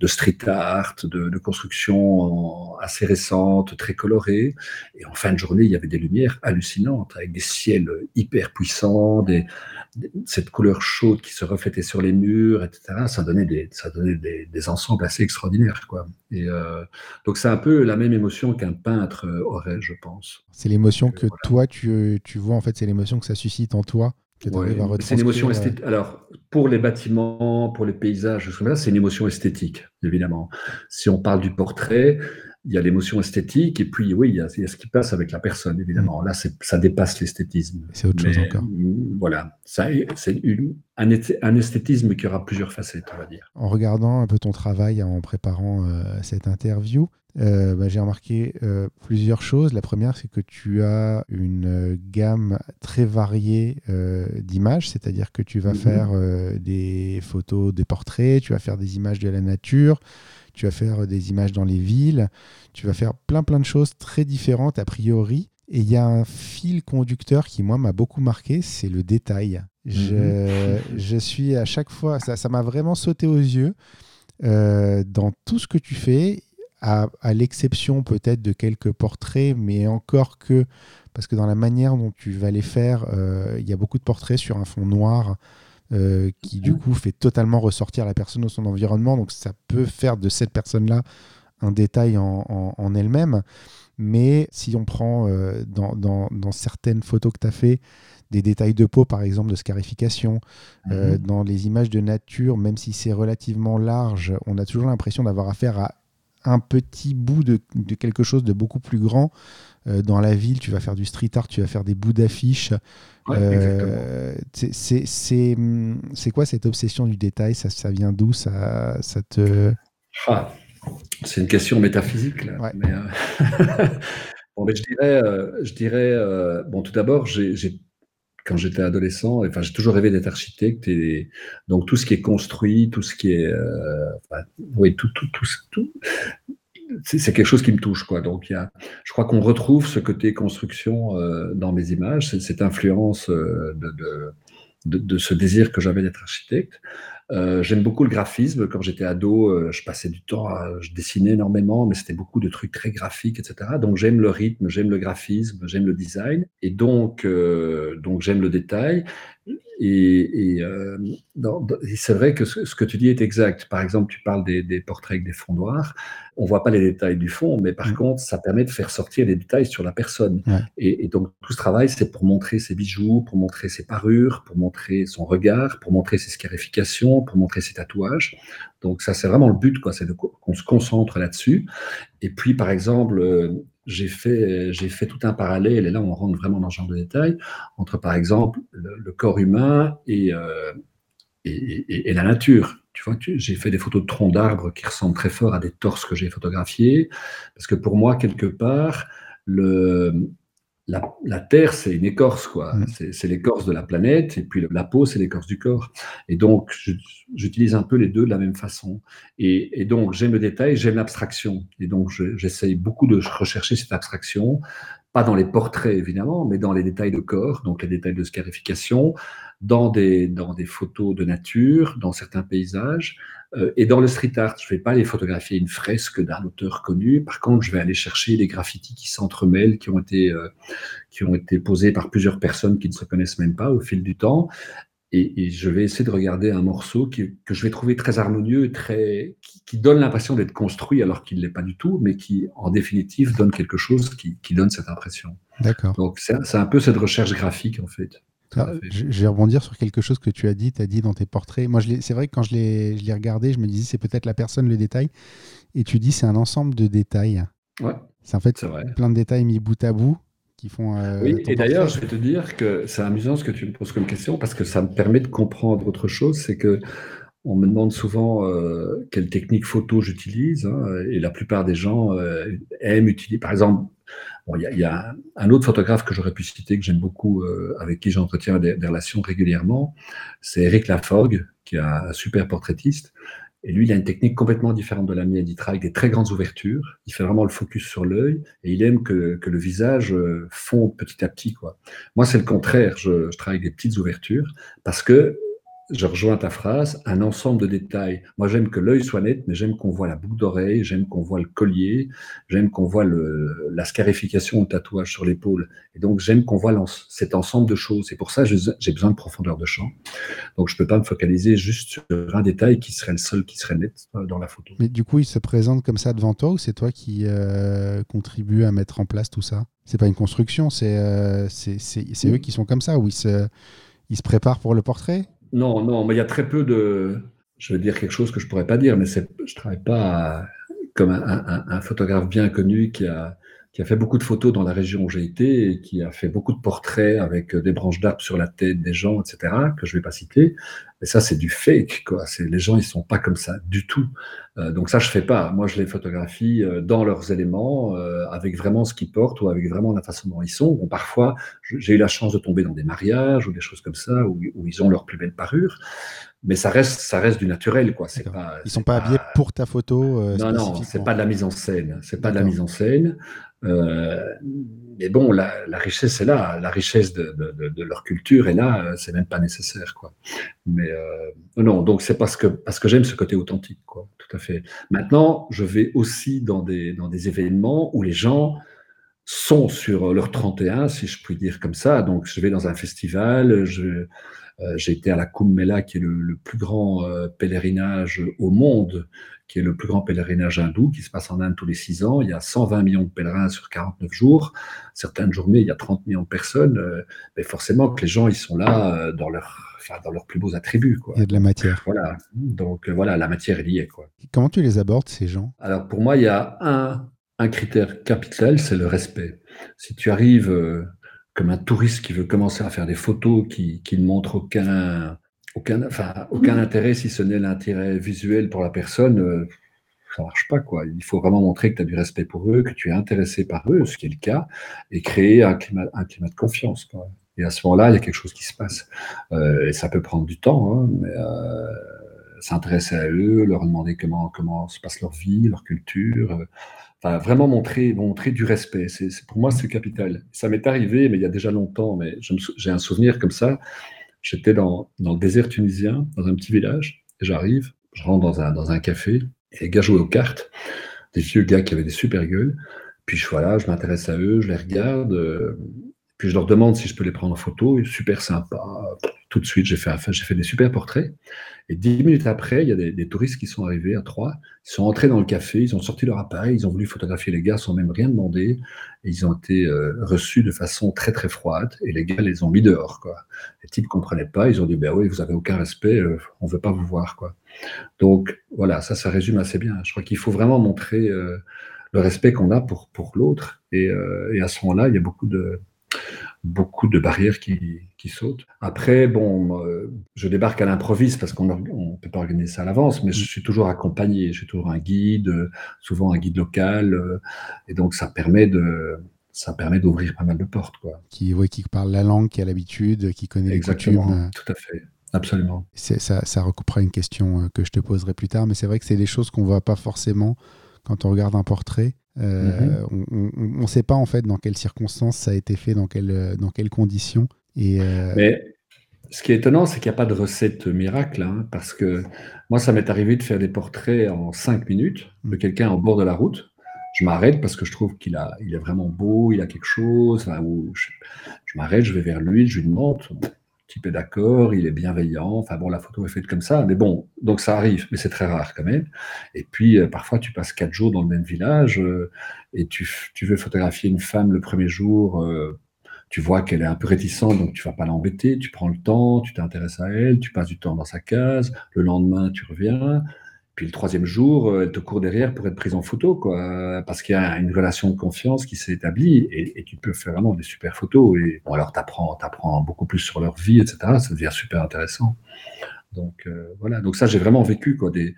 de street art, de, de construction assez récentes, très colorées. Et en fin de journée, il y avait des lumières hallucinantes, avec des ciels hyper puissants, des, cette couleur chaude qui se reflétait sur les murs, etc. Ça donnait des, ça donnait des, des ensembles assez extraordinaires. Quoi. Et euh, donc c'est un peu la même émotion qu'un peintre aurait, je pense. C'est l'émotion que toi, tu, tu vois, en fait, c'est l'émotion que ça suscite en toi c'est une émotion esthétique. Alors, pour les bâtiments, pour les paysages, c'est une émotion esthétique, évidemment. Si on parle du portrait, il y a l'émotion esthétique, et puis oui, il y, a, ce qui passe avec la personne, évidemment. Mm. Là, ça dépasse l'esthétisme. C'est autre chose encore. Mm, voilà, c'est un, un, esthétisme qui aura plusieurs facettes, on va dire. En regardant un peu ton travail en préparant euh, cette interview, euh, bah, j'ai remarqué euh, plusieurs choses. La première, c'est que tu as une gamme très variée d'images, c'est-à-dire que tu vas mhm. faire des photos, des portraits, tu vas faire des images de la nature, tu vas faire des images dans les villes, tu vas faire plein plein de choses très différentes a priori. Et il y a un fil conducteur qui, moi, m'a beaucoup marqué, c'est le détail. Je, mhm. je, suis à chaque fois, ça m'a vraiment sauté aux yeux. dans tout ce que tu fais, à, l'exception peut-être de quelques portraits, mais encore que, parce que dans la manière dont tu vas les faire, euh, il y a beaucoup de portraits sur un fond noir, qui du coup fait totalement ressortir la personne dans son environnement. Donc ça peut faire de cette personne-là un détail en, elle-même. Mais si on prend dans, dans, certaines photos que tu as fait, des détails de peau, par exemple, de scarification. Mhm. dans les images de nature, même si c'est relativement large, on a toujours l'impression d'avoir affaire à un petit bout de, quelque chose de beaucoup plus grand. Euh, dans la ville, tu vas faire du street art, tu vas faire des bouts d'affiches. Euh, c'est quoi cette obsession du détail? Ça, ça vient d'où? Ça, ça te... Ah, c'est une question métaphysique. Là. Mais, euh, [LAUGHS] bon, mais je dirais, je dirais bon, tout d'abord, j'ai quand j'étais adolescent, enfin, j'ai toujours rêvé d'être architecte et donc tout ce qui est construit, tout ce qui est, euh, oui, tout, tout, tout, tout c'est quelque chose qui me touche, quoi. Donc, il y a, je crois qu'on retrouve ce côté construction euh, dans mes images, cette influence euh, de, de, ce désir que j'avais d'être architecte. Euh, j'aime beaucoup le graphisme. Quand j'étais ado, je passais du temps, à, je dessinais énormément, mais c'était beaucoup de trucs très graphiques, etc. Donc j'aime le rythme, j'aime le graphisme, j'aime le design, et donc donc j'aime le détail. Et, et, euh, c'est vrai que ce, que tu dis est exact. Par exemple, tu parles des, des portraits avec des fonds noirs. On voit pas les détails du fond, mais par contre, ça permet de faire sortir les détails sur la personne. Et, et, donc, tout ce travail, c'est pour montrer ses bijoux, pour montrer ses parures, pour montrer son regard, pour montrer ses scarifications, pour montrer ses tatouages. Donc, ça, c'est vraiment le but, quoi. C'est qu'on se concentre là-dessus. Et puis, par exemple, euh, j'ai fait, tout un parallèle, et là on rentre vraiment dans ce genre de détails, entre par exemple le, corps humain euh, et, et, la nature. Tu vois, j'ai fait des photos de troncs d'arbres qui ressemblent très fort à des torses que j'ai photographiés, parce que pour moi, quelque part, le, la, Terre, c'est une écorce, quoi. Mm. C'est l'écorce de la planète, et puis la peau, c'est l'écorce du corps. Et donc, j'utilise un peu les deux de la même façon. Et, donc, j'aime le détail, j'aime l'abstraction. Et donc, j'essaye beaucoup de rechercher cette abstraction, pas dans les portraits, évidemment, mais dans les détails de corps, donc les détails de scarification, dans des, dans des photos de nature, dans certains paysages, euh, et dans le street art, je ne vais pas aller photographier une fresque d'un auteur connu. Par contre, je vais aller chercher les graffitis qui s'entremêlent, qui ont été euh, qui ont été posés par plusieurs personnes qui ne se connaissent même pas au fil du temps. Et, je vais essayer de regarder un morceau qui, que je vais trouver très harmonieux, très qui, donne l'impression d'être construit alors qu'il ne l'est pas du tout, mais qui, en définitive, donne quelque chose qui, qui donne cette impression. D'accord. Donc c'est un peu cette recherche graphique en fait. Je, vais rebondir sur quelque chose que tu as dit. Tu as dit dans tes portraits. Moi, c'est vrai que quand je l'ai regardé, je me disais c'est peut-être la personne, le détail. Et tu dis c'est un ensemble de détails. Ouais. C'est en fait plein de détails mis bout à bout qui font. Euh, oui, et d'ailleurs, je vais te dire que c'est amusant ce que tu me poses comme question parce que ça me permet de comprendre autre chose. C'est que on me demande souvent euh, quelle technique photo j'utilise, hein, et la plupart des gens euh, aiment utiliser, par exemple, il y, a un autre photographe que j'aurais pu citer, que j'aime beaucoup, euh, avec qui j'entretiens des, relations régulièrement, c'est Eric Laforgue, qui est un super portraitiste. Et lui, il a une technique complètement différente de la mienne. Il travaille des très grandes ouvertures. Il fait vraiment le focus sur l'œil et il aime que, le visage euh, fonde petit à petit. Quoi. Moi, c'est le contraire. Je, je travaille des petites ouvertures parce que je rejoins ta phrase, un ensemble de détails. Moi, j'aime que l'œil soit net, mais j'aime qu'on voit la boucle d'oreille, j'aime qu'on voit le collier, j'aime qu'on voit le, la scarification au tatouage sur l'épaule. Et donc, j'aime qu'on voit cet ensemble de choses. Et pour ça, j'ai besoin de profondeur de champ. Donc, je ne peux pas me focaliser juste sur un détail qui serait le seul qui serait net dans la photo. Mais du coup, il se présente comme ça devant toi ou c'est toi qui euh, contribue à mettre en place tout ça? C'est pas une construction, c'est euh, c'est eux qui sont comme ça, ou ils se, ils se préparent pour le portrait? Non, non, mais il y a très peu de. Je veux dire quelque chose que je pourrais pas dire, mais je travaille pas comme un, photographe bien connu qui a, qui a fait beaucoup de photos dans la région où j'ai été et qui a fait beaucoup de portraits avec des branches d'arbres sur la tête des gens, etc., que je ne vais pas citer. Mais ça, c'est du fake, quoi. Les gens, ils sont pas comme ça du tout. Euh, donc ça, je fais pas. Moi, je les photographie euh, dans leurs éléments, euh, avec vraiment ce qu'ils portent ou avec vraiment la façon dont ils sont. Bon, parfois, j'ai eu la chance de tomber dans des mariages ou des choses comme ça où, où ils ont leur plus belle parure. Mais ça reste, ça reste du naturel, quoi. C'est pas, ils sont pas, habillés pour ta photo. non, non, c'est pas de la mise en scène. C'est pas de la mise en scène. Euh, mais bon, la, richesse est là, la richesse de, leur culture est là, euh, c'est même pas nécessaire, quoi. Mais euh, non, donc c'est parce que parce que j'aime ce côté authentique, quoi. Tout à fait. Maintenant, je vais aussi dans des dans des événements où les gens sont sur leur 31, si je puis dire comme ça. Donc, je vais dans un festival, je j'ai été à la Kumbh Mela, qui est le, plus grand euh, pèlerinage au monde, qui est le plus grand pèlerinage hindou, qui se passe en Inde tous les six ans. Il y a 120 millions de pèlerins sur 49 jours. Certaines journées, il y a 30 millions de personnes. mais forcément que les gens, ils sont là dans leur dans leurs plus beaux attributs. Quoi. Il y a de la matière. Voilà. Donc voilà, la matière est liée. Quoi. Comment tu les abordes, ces gens? Alors pour moi, il y a un, un critère capital, c'est le respect. Si tu arrives comme un touriste qui veut commencer à faire des photos qui, qui ne montrent aucun, aucun, enfin, aucun intérêt, si ce n'est l'intérêt visuel pour la personne, euh, ça marche pas. Quoi. Il faut vraiment montrer que tu as du respect pour eux, que tu es intéressé par eux, ce qui est le cas, et créer un climat, un climat de confiance. Quoi. Et à ce moment-là, il y a quelque chose qui se passe. Euh, et ça peut prendre du temps, hein, mais euh, s'intéresser à eux, leur demander comment, comment se passe leur vie, leur culture. Vraiment montrer, montrer du respect. C'est, pour moi, c'est capital. Ça m'est arrivé, mais il y a déjà longtemps, mais j'ai un souvenir comme ça. J'étais dans, le désert tunisien, dans un petit village, j'arrive, je rentre dans un, café, et les gars jouaient aux cartes, des vieux gars qui avaient des super gueules. Puis je, voilà, je m'intéresse à eux, je les regarde, euh, puis je leur demande si je peux les prendre en photo, super sympa. Tout de suite, j'ai fait des super portraits. Et dix minutes après, il y a des, touristes qui sont arrivés à trois. Ils sont entrés dans le café, ils ont sorti leur appareil, ils ont voulu photographier les gars sans même rien demander. Et ils ont été euh, reçus de façon très très froide. Et les gars les ont mis dehors. Les types ne comprenaient pas. Ils ont dit ben oui, vous avez aucun respect, euh, on ne veut pas vous voir. Quoi. Donc voilà, ça, ça résume assez bien. Je crois qu'il faut vraiment montrer euh, le respect qu'on a pour, pour l'autre. Et à ce moment-là, il y a beaucoup de beaucoup de barrières qui, qui sautent. Après, bon, euh, je débarque à l'improviste parce qu'on ne peut pas organiser ça à l'avance, mais je suis toujours accompagné. Je suis toujours un guide, souvent un guide local, euh, et donc ça permet de ça permet d'ouvrir pas mal de portes, quoi. Qui, qui parle la langue, qui a l'habitude, qui connaît Exactement, les coutumes. Tout à fait. Absolument. Ça, ça recoupera une question euh, que je te poserai plus tard, mais c'est vrai que c'est des choses qu'on voit pas forcément quand on regarde un portrait. Euh, mhm. On ne sait pas en fait dans quelles circonstances ça a été fait, dans, quelle, dans quelles conditions. Et, euh, Mais ce qui est étonnant, c'est qu'il n'y a pas de recette miracle, hein, parce que moi, ça m'est arrivé de faire des portraits en cinq minutes de mm. quelqu'un en bord de la route. Je m'arrête parce que je trouve qu'il a, il est vraiment beau, il a quelque chose. je, je m'arrête, je vais vers lui, je lui demande est d'accord, il est bienveillant. Enfin bon, la photo est faite comme ça, mais bon, donc ça arrive, mais c'est très rare quand même. Et puis euh, parfois tu passes quatre jours dans le même village euh, et tu, veux photographier une femme le premier jour. Euh, tu vois qu'elle est un peu réticente, donc tu vas pas l'embêter, tu prends le temps, tu t'intéresses à elle, tu passes du temps dans sa case, le lendemain tu reviens, puis le troisième jour, euh, elle te court derrière pour être prise en photo, quoi, parce qu'il y a une relation de confiance qui s'est établie et, tu peux faire vraiment des super photos. Et bon, alors tu apprends, beaucoup plus sur leur vie, etc. Ça devient super intéressant. Donc euh, voilà, donc ça j'ai vraiment vécu quoi, des,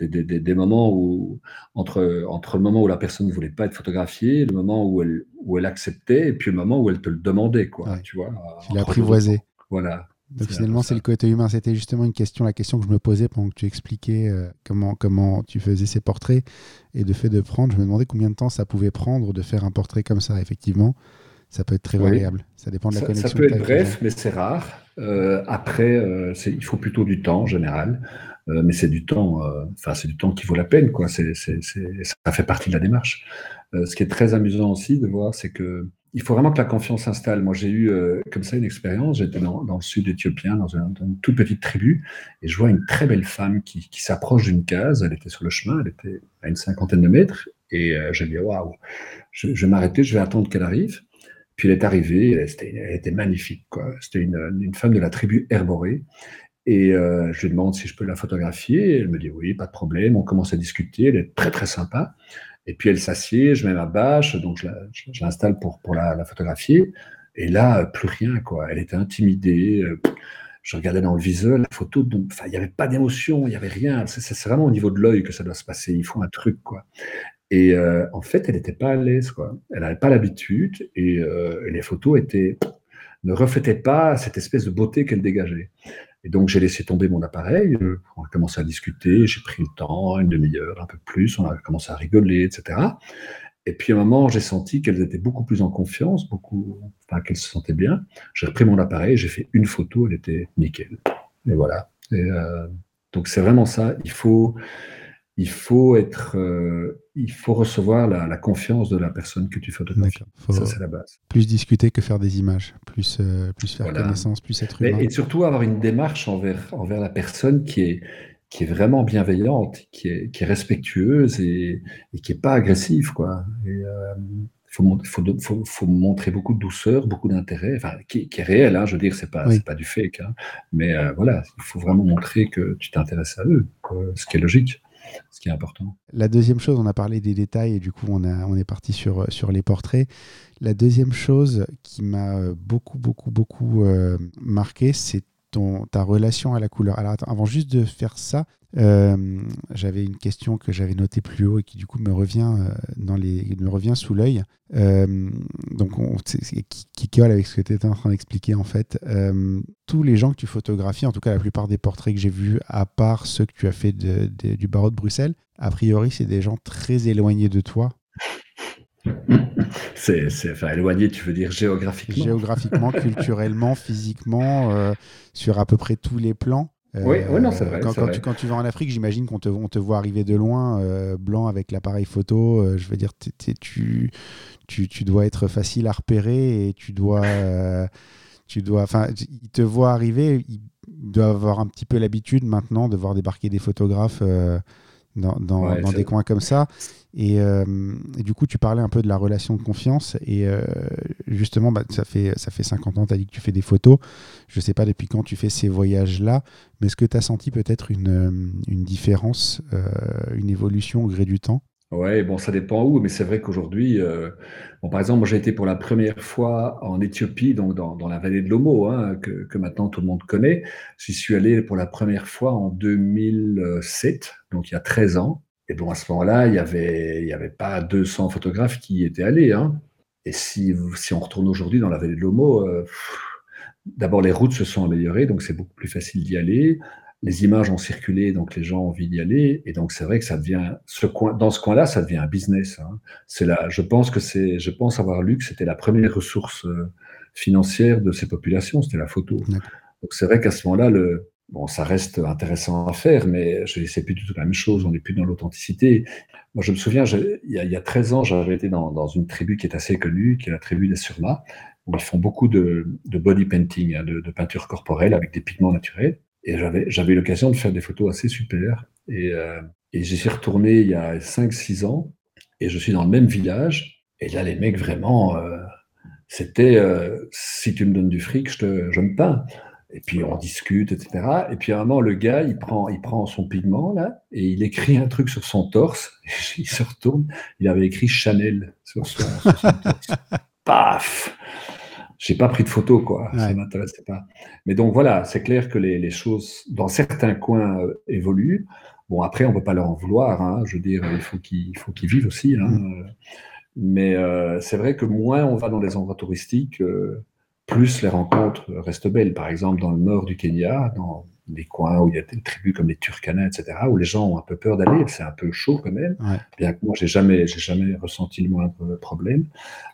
des, moments où, entre, entre le moment où la personne ne voulait pas être photographiée, le moment où elle, où elle acceptait, et puis le moment où elle te le demandait, quoi, tu vois. Tu l'as apprivoisé. Voilà, donc finalement, c'est le côté humain. C'était justement une question, la question que je me posais pendant que tu expliquais euh, comment, comment tu faisais ces portraits. Et de fait de prendre, je me demandais combien de temps ça pouvait prendre de faire un portrait comme ça. Effectivement, ça peut être très variable. Ça dépend de la connexion. Ça peut être bref, mais c'est rare. Euh, après, euh, il faut plutôt du temps en général. mais c'est du temps, enfin c'est du temps qui vaut la peine, quoi. ça fait partie de la démarche. ce qui est très amusant aussi de voir, c'est que il faut vraiment que la confiance s'installe. Moi, j'ai eu euh, comme ça une expérience. J'étais dans, le sud éthiopien, dans une, toute petite tribu, et je vois une très belle femme qui, s'approche d'une case. Elle était sur le chemin, elle était à une cinquantaine de mètres, et euh, j'ai dit waouh, je, vais m'arrêter, je vais attendre qu'elle arrive. Puis elle est arrivée, elle, était, magnifique. C'était une, femme de la tribu Herboré. Et euh, je lui demande si je peux la photographier. Elle me dit oui, pas de problème. On commence à discuter. Elle est très très sympa. Et puis elle s'assied, je mets ma bâche, donc je l'installe pour, pour la, photographier. Et là, plus rien, quoi. Elle était intimidée. Euh, je regardais dans le viseur la photo, il n'y avait pas d'émotion, il n'y avait rien. C'est vraiment au niveau de l'œil que ça doit se passer. Il faut un truc, quoi. Et euh, en fait, elle n'était pas à l'aise, quoi. Elle n'avait pas l'habitude et, euh, les photos étaient, ne reflétaient pas cette espèce de beauté qu'elle dégageait. Et donc, j'ai laissé tomber mon appareil, euh, on a commencé à discuter, j'ai pris le temps, une demi-heure, un peu plus, on a commencé à rigoler, etc. Et puis, à un moment, j'ai senti qu'elles étaient beaucoup plus en confiance, beaucoup, qu'elles se sentaient bien. J'ai repris mon appareil, j'ai fait une photo, elle était nickel. Et voilà. Et, euh, donc, c'est vraiment ça. Il faut, il faut être, euh, il faut recevoir la, confiance de la personne que tu photographies. Ça, c'est la base. Plus discuter que faire des images, plus, euh, plus faire connaissance, plus être humain. et surtout avoir une démarche envers, envers la personne qui est, qui est vraiment bienveillante, qui est, qui est respectueuse et, qui est pas agressive, quoi. Et, euh, faut, faut, faut, montrer beaucoup de douceur, beaucoup d'intérêt, enfin, qui, est réel, hein, je veux dire, c'est pas, c'est pas du fake, hein, mais voilà, il faut vraiment montrer que tu t'intéresses à eux, ce qui est logique qui est important. La deuxième chose, on a parlé des détails et du coup on, est parti sur, les portraits. La deuxième chose qui m'a beaucoup, beaucoup, beaucoup euh, marqué, c'est ta relation à la couleur. Alors avant juste de faire ça, euh, j'avais une question que j'avais notée plus haut et qui du coup me revient, euh, dans les, me revient sous l'œil. Euh, donc, on, qui, qui, colle avec ce que tu étais en train d'expliquer en fait. tous les gens que tu photographies, en tout cas la plupart des portraits que j'ai vus, à part ceux que tu as fait du barreau de Bruxelles, a priori, c'est des gens très éloignés de toi. C'est, enfin, éloigné, tu veux dire géographiquement Géographiquement, [LAUGHS] culturellement, physiquement, sur à peu près tous les plans oui, non, c'est vrai. Quand, Tu, quand, Tu, vas en Afrique, j'imagine qu'on te, on te voit arriver de loin, euh, blanc avec l'appareil photo. Euh, je veux dire, tu, tu, tu, dois être facile à repérer et tu dois. Euh, tu dois enfin, ils te voient arriver, ils doivent avoir un petit peu l'habitude maintenant de voir débarquer des photographes dans, dans, des coins comme ça. Euh, et, du coup, tu parlais un peu de la relation de confiance. Et euh, justement, bah, ça, fait, ça fait 50 ans, tu as dit que tu fais des photos. Je ne sais pas depuis quand tu fais ces voyages-là, mais est-ce que tu as senti peut-être une, euh, une différence, une évolution au gré du temps? Ouais, bon, ça dépend où, mais c'est vrai qu'aujourd'hui, bon, par exemple, j'ai été pour la première fois en Éthiopie, donc dans, la vallée de l'Omo, hein, que, maintenant tout le monde connaît. J'y suis allé pour la première fois en 2007, donc il y a 13 ans. Et bon, à ce moment-là, il n'y avait, y avait pas 200 photographes qui y étaient allés. Hein. Et si, on retourne aujourd'hui dans la vallée de l'Homo, euh, d'abord les routes se sont améliorées, donc c'est beaucoup plus facile d'y aller. Les images ont circulé, donc les gens ont envie d'y aller. Et donc c'est vrai que ça devient, ce coin, dans ce coin-là, ça devient un business. Hein. C'est là, je pense que c'est, je pense avoir lu que c'était la première ressource euh, financière de ces populations, c'était la photo. Donc c'est vrai qu'à ce moment-là, le, Bon, ça reste intéressant à faire, mais c'est plus du tout la même chose, on n'est plus dans l'authenticité. Moi, je me souviens, il, y a, il y a 13 ans, j'avais été dans, dans, une tribu qui est assez connue, qui est la tribu des Surma, où ils font beaucoup de, de body painting, hein, de, de, peinture corporelle avec des pigments naturels. Et j'avais eu l'occasion de faire des photos assez super. Et, euh, et j'y suis retourné il y a 5-6 ans, et je suis dans le même village. Et là, les mecs, vraiment, euh, c'était euh, si tu me donnes du fric, je, te, je me peins. Et puis on discute, etc. Et puis à un moment, le gars, il prend, il prend son pigment là et il écrit un truc sur son torse. [LAUGHS] il se retourne, il avait écrit Chanel sur son, torse. [LAUGHS] Paf J'ai pas pris de photo, quoi. Ça m'intéressait pas. Mais donc voilà, c'est clair que les, les, choses, dans certains coins, euh, évoluent. Bon, après, on ne peut pas leur en vouloir. Hein. Je veux dire, il faut qu'ils qu'ils vivent aussi. Hein. Mm. Mais euh, c'est vrai que moins on va dans des endroits touristiques, euh, plus les rencontres restent belles. Par exemple, dans le nord du Kenya, dans les coins où il y a des tribus comme les Turkana, etc., où les gens ont un peu peur d'aller, c'est un peu chaud quand même, bien que moi, j'ai jamais, j'ai jamais ressenti le moindre problème.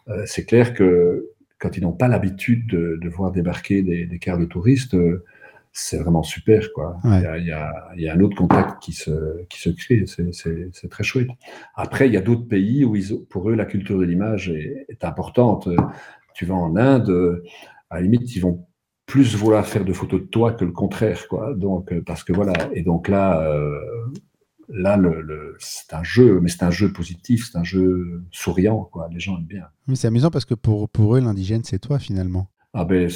Euh, c'est clair que quand ils n'ont pas l'habitude de, voir débarquer des, des cars de touristes, euh, c'est vraiment super. Quoi. Il, y a, y y un autre contact qui se, qui se crée, c'est très chouette. Après, il y a d'autres pays où ils, pour eux, la culture de l'image est, est, importante tu vas en Inde, euh, à la limite, ils vont plus vouloir faire de photos de toi que le contraire, quoi. Donc, euh, parce que voilà. Et donc là, euh, là, le, c'est un jeu, mais c'est un jeu positif, c'est un jeu souriant, quoi. Les gens aiment bien. Mais c'est amusant parce que pour, pour eux, l'indigène, c'est toi finalement. Ah ben,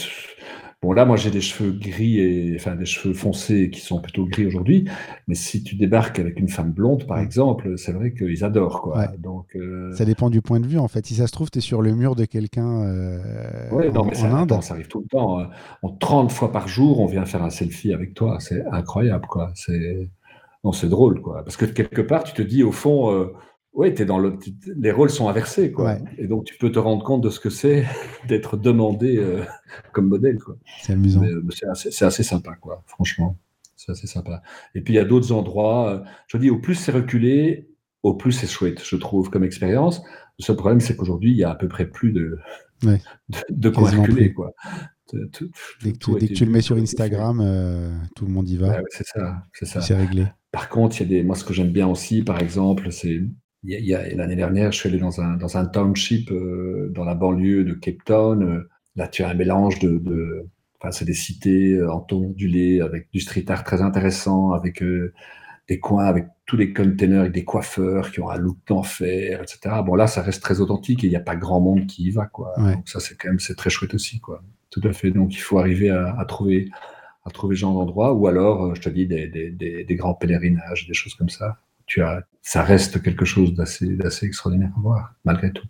Bon, là, moi, j'ai des cheveux gris et enfin des cheveux foncés qui sont plutôt gris aujourd'hui. Mais si tu débarques avec une femme blonde, par exemple, c'est vrai qu'ils adorent, quoi. Donc, euh, Ça dépend du point de vue, en fait. Si ça se trouve, tu es sur le mur de quelqu'un euh, non, mais ça, ça arrive tout le temps. Hein. En 30 fois par jour, on vient faire un selfie avec toi. C'est incroyable, quoi. C'est non, c'est drôle, quoi. Parce que quelque part, tu te dis, au fond. Euh, oui, es dans le, les rôles sont inversés, quoi. Et donc, tu peux te rendre compte de ce que c'est [LAUGHS] d'être demandé euh, comme modèle, quoi. C'est amusant. C'est assez, sympa, quoi, franchement. C'est assez sympa. Et puis, il y a d'autres endroits. Euh, je dis, au plus c'est reculé, au plus c'est chouette, je trouve, comme expérience. Le seul problème, c'est qu'aujourd'hui, il y a à peu près plus de, [LAUGHS] de, quoi reculer, quoi. Tout- Dès que, tout tu, dès était que tu le mets sur. Instagram, euh, tout le monde y va. Ouais, ouais, c'est ça, c'est ça. C'est réglé. Par contre, il y a des, moi, ce que j'aime bien aussi, par exemple, c'est l'année dernière, je suis allé dans un, dans un township euh, dans la banlieue de Cape Town. Là, tu as un mélange de, de enfin, c'est des cités euh, en ton ondulé avec du street art très intéressant, avec euh, des coins avec tous les containers avec des coiffeurs qui ont un look d'enfer, etc. Bon, là, ça reste très authentique et il n'y a pas grand monde qui y va, quoi. Ouais. Donc ça, c'est quand même, c'est très chouette aussi, quoi. Tout à fait. Donc, il faut arriver à, à trouver, à trouver ce genre d'endroit, ou alors, euh, je te dis, des, des, des, des grands pèlerinages, des choses comme ça. Tu as, ça reste quelque chose d'assez, extraordinaire à voir, malgré tout.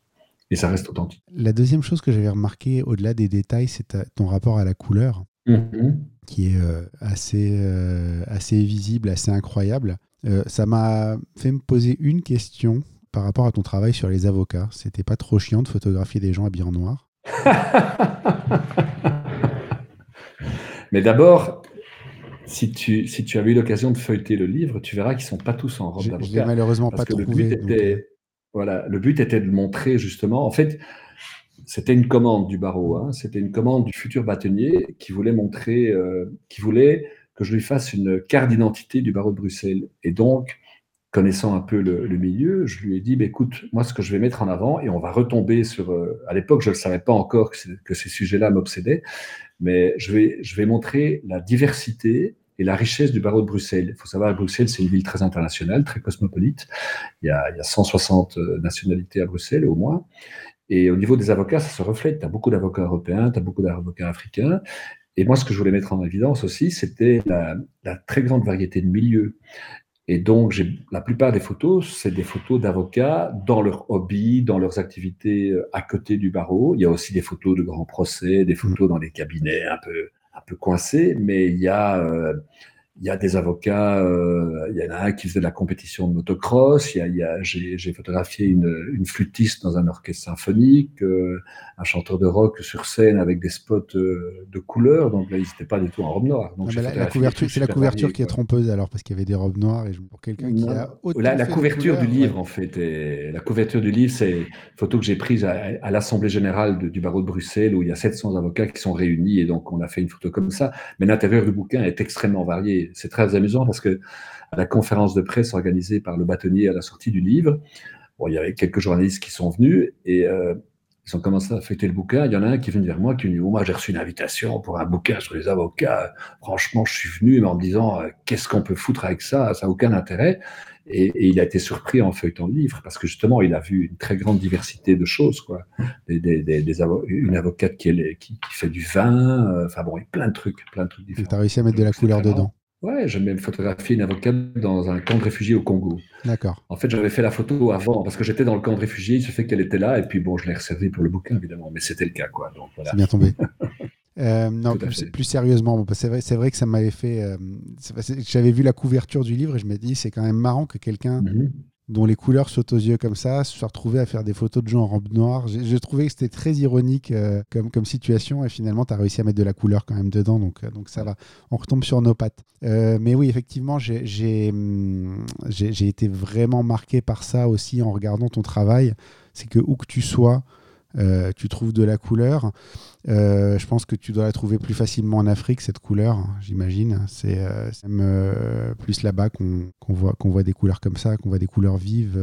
Et ça reste authentique. La deuxième chose que j'avais remarqué, au-delà des détails, c'est ton rapport à la couleur, Mhm. qui est euh, assez, euh, assez visible, assez incroyable. Euh, ça m'a fait me poser une question par rapport à ton travail sur les avocats. C'était pas trop chiant de photographier des gens habillés en noir [LAUGHS] Mais d'abord, si tu, si tu as eu l'occasion de feuilleter le livre, tu verras qu'ils sont pas tous en robe d'avocat. malheureusement Parce pas que le trouvé. but donc, euh, était, voilà, le but était de montrer justement, en fait, c'était une commande du barreau, hein, c'était une commande du futur bâtonnier qui voulait montrer, euh, qui voulait que je lui fasse une carte d'identité du barreau de Bruxelles. Et donc, connaissant un peu le, milieu, je lui ai dit, bah, écoute, moi, ce que je vais mettre en avant, et on va retomber sur, euh, à l'époque, je ne savais pas encore que, ces sujets-là m'obsédaient, mais je vais, je vais montrer la diversité et la richesse du barreau de Bruxelles. Il faut savoir que Bruxelles, c'est une ville très internationale, très cosmopolite. Il y a, il y a 160 nationalités à Bruxelles, au moins. Et au niveau des avocats, ça se reflète. Tu as beaucoup d'avocats européens, tu as beaucoup d'avocats africains. Et moi, ce que je voulais mettre en évidence aussi, c'était la très grande variété de milieux. Et donc, la plupart des photos, c'est des photos d'avocats dans leur hobby, dans leurs activités euh, à côté du barreau. Il y a aussi des photos de grands procès, des photos dans des cabinets un peu, un peu coincés, mais il y a, euh, il y a des avocats, euh, il y en a un qui faisait de la compétition de motocross, il y a, il y a- j'ai, j'ai photographié une, une flûtiste dans un orchestre symphonique, euh, un chanteur de rock sur scène avec des spots euh, de couleur, donc là, ils n'étaient pas du tout en robe noire. Donc, ah, la- couverture, c'est la couverture qui est trompeuse alors, parce qu'il y avait des robes noires. Et pour quelqu'un qui a La, la couverture du couleurs, livre, ouais. en fait, est- la couverture du livre, c'est une photo que j'ai prise à, à l'Assemblée générale de- du barreau de Bruxelles, où il y a 700 avocats qui sont réunis, et donc on a fait une photo comme ça. Mais l'intérieur du bouquin est extrêmement varié. C'est très amusant parce que à la conférence de presse organisée par le bâtonnier à la sortie du livre, bon, il y avait quelques journalistes qui sont venus et euh, ils ont commencé à feuilleter le bouquin. Il y en a un qui est venu vers moi qui me dit oh, Moi, j'ai reçu une invitation pour un bouquin sur les avocats. Franchement, je suis venu en me disant euh, Qu'est-ce qu'on peut foutre avec ça? Ça n'a aucun intérêt. Et, et il a été surpris en feuilletant le livre parce que justement, il a vu une très grande diversité de choses. Quoi. Des, des- des- des avo- une avocate qui, est- qui- qui fait du vin, euh, enfin bon, il y a plein de trucs, plein de trucs différents. tu as réussi à mettre de la couleur dedans. Ouais, j'ai même photographié une avocate dans un camp de réfugiés au Congo. D'accord. En fait, j'avais fait la photo avant parce que j'étais dans le camp de réfugiés. Il se fait qu'elle était là et puis bon, je l'ai reservée pour le bouquin évidemment, mais c'était le cas quoi. Donc voilà. C'est bien tombé. [LAUGHS] Euh, non, plus, sérieusement, bon, c'est vrai, c'est vrai que ça m'avait fait. euh, J'avais vu la couverture du livre et je me dis, c'est quand même marrant que quelqu'un Mhm. Dont les couleurs sautent aux yeux comme ça se soit retrouvé à faire des photos de gens en robe noire. J'ai trouvé que c'était très ironique euh, comme, comme situation et finalement, tu as réussi à mettre de la couleur quand même dedans, donc, euh, donc ça va. On retombe sur nos pattes. Euh, mais oui, effectivement, j'ai été vraiment marqué par ça aussi en regardant ton travail. C'est que où que tu sois, euh, tu trouves de la couleur. Euh, je pense que tu dois la trouver plus facilement en Afrique, cette couleur, j'imagine. C'est euh, même plus là-bas qu'on voit, des couleurs comme ça, qu'on voit des couleurs vives.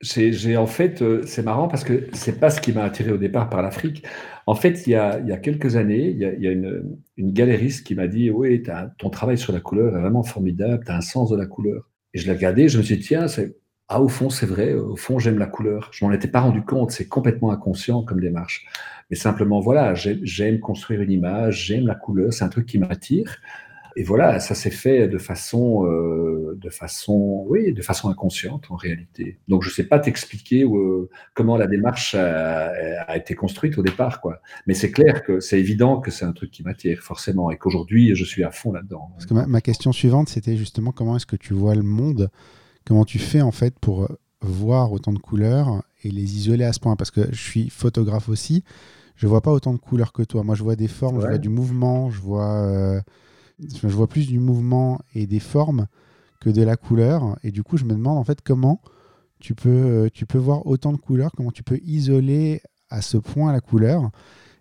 J'ai en fait, c'est marrant parce que c'est pas ce qui m'a attiré au départ par l'Afrique. En fait, il y a, quelques années, il y a, une, une galériste qui m'a dit Oui, ton travail sur la couleur est vraiment formidable, tu as un sens de la couleur. Et je l'ai regardé, je me suis dit Tiens, c'est- ah, au fond, c'est vrai, au fond, j'aime la couleur. Je m'en étais pas rendu compte, c'est complètement inconscient comme démarche. Mais simplement, voilà, j'ai- j'aime construire une image, j'aime la couleur, c'est un truc qui m'attire. Et voilà, ça s'est fait de façon, euh, de façon, oui, de façon inconsciente en réalité. Donc je sais pas t'expliquer euh, comment la démarche a, été construite au départ, quoi. Mais c'est clair que c'est évident que c'est un truc qui m'attire forcément et qu'aujourd'hui je suis à fond là-dedans. Parce que ma question suivante, c'était justement comment est-ce que tu vois le monde Comment tu fais en fait pour voir autant de couleurs et les isoler à ce point? Parce que je suis photographe aussi, je vois pas autant de couleurs que toi. Moi, je vois des formes, je vois du mouvement, je vois, euh, je vois plus du mouvement et des formes que de la couleur. Et du coup, je me demande en fait comment tu peux, euh, tu peux voir autant de couleurs, comment tu peux isoler à ce point la couleur?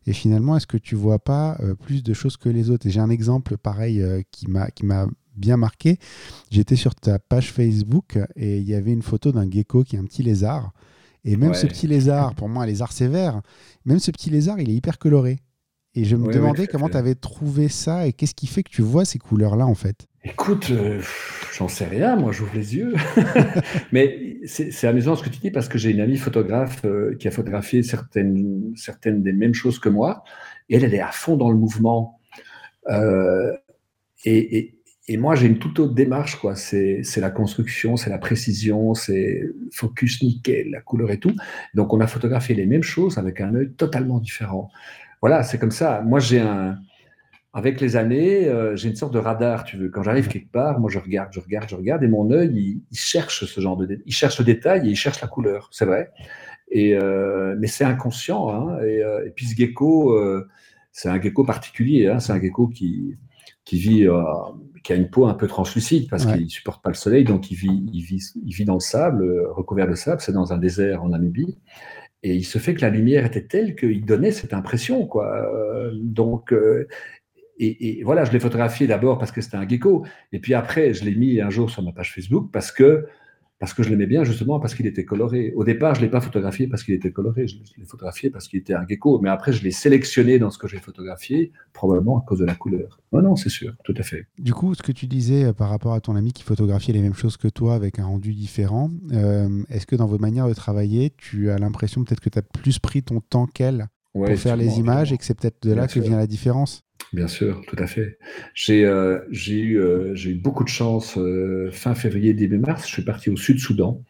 Et finalement, est-ce que tu vois pas euh, plus de choses que les autres? Et j'ai un exemple pareil euh, qui m'a bien marqué. J'étais sur ta page Facebook et il y avait une photo d'un gecko qui est un petit lézard. Et même ce petit lézard, pour moi, un lézard sévère, même ce petit lézard, il est hyper coloré. Et je me demandais comment tu avais trouvé ça et qu'est-ce qui fait que tu vois ces couleurs-là en fait? Écoute, euh, j'en sais rien, moi j'ouvre les yeux. [LAUGHS] Mais c'est amusant ce que tu dis parce que j'ai une amie photographe euh, qui a photographié certaines, certaines des mêmes choses que moi et elle, elle est à fond dans le mouvement. Euh, et, et, moi j'ai une toute autre démarche, quoi. C'est la construction, c'est la précision, c'est focus nickel, la couleur et tout. Donc on a photographié les mêmes choses avec un œil totalement différent. Voilà, c'est comme ça. Moi j'ai un avec les années, euh, j'ai une sorte de radar, tu veux. Quand j'arrive quelque part, moi, je regarde, je regarde, je regarde, et mon œil, il, cherche ce genre de, il cherche le détail et il cherche la couleur, c'est vrai. Et euh, mais c'est inconscient. Hein, et, euh, et, puis ce gecko, c'est un gecko particulier. Hein, c'est un gecko qui qui vit, qui a une peau un peu translucide parce qu'il supporte pas le soleil, donc il vit, il vit, il vit dans le sable, recouvert de sable. C'est dans un désert en Namibie. Et il se fait que la lumière était telle qu'il donnait cette impression, quoi. donc, et, voilà, je l'ai photographié d'abord parce que c'était un gecko. Et puis après, je l'ai mis un jour sur ma page Facebook parce que, parce que je l'aimais bien, justement, parce qu'il était coloré. Au départ, je ne l'ai pas photographié parce qu'il était coloré. Je l'ai photographié parce qu'il était un gecko. Mais après, je l'ai sélectionné dans ce que j'ai photographié, probablement à cause de la couleur. Non, non, c'est sûr, tout à fait. Du coup, ce que tu disais euh, par rapport à ton ami qui photographiait les mêmes choses que toi avec un rendu différent, euh, est-ce que dans vos manières de travailler, tu as l'impression peut-être que tu as plus pris ton temps qu'elle pour faire les images et que c'est peut-être de là que vient la différence Bien sûr, tout à fait. J'ai euh, eu, euh, eu, beaucoup de chance euh, fin février, début mars. Je suis parti au Sud-Soudan.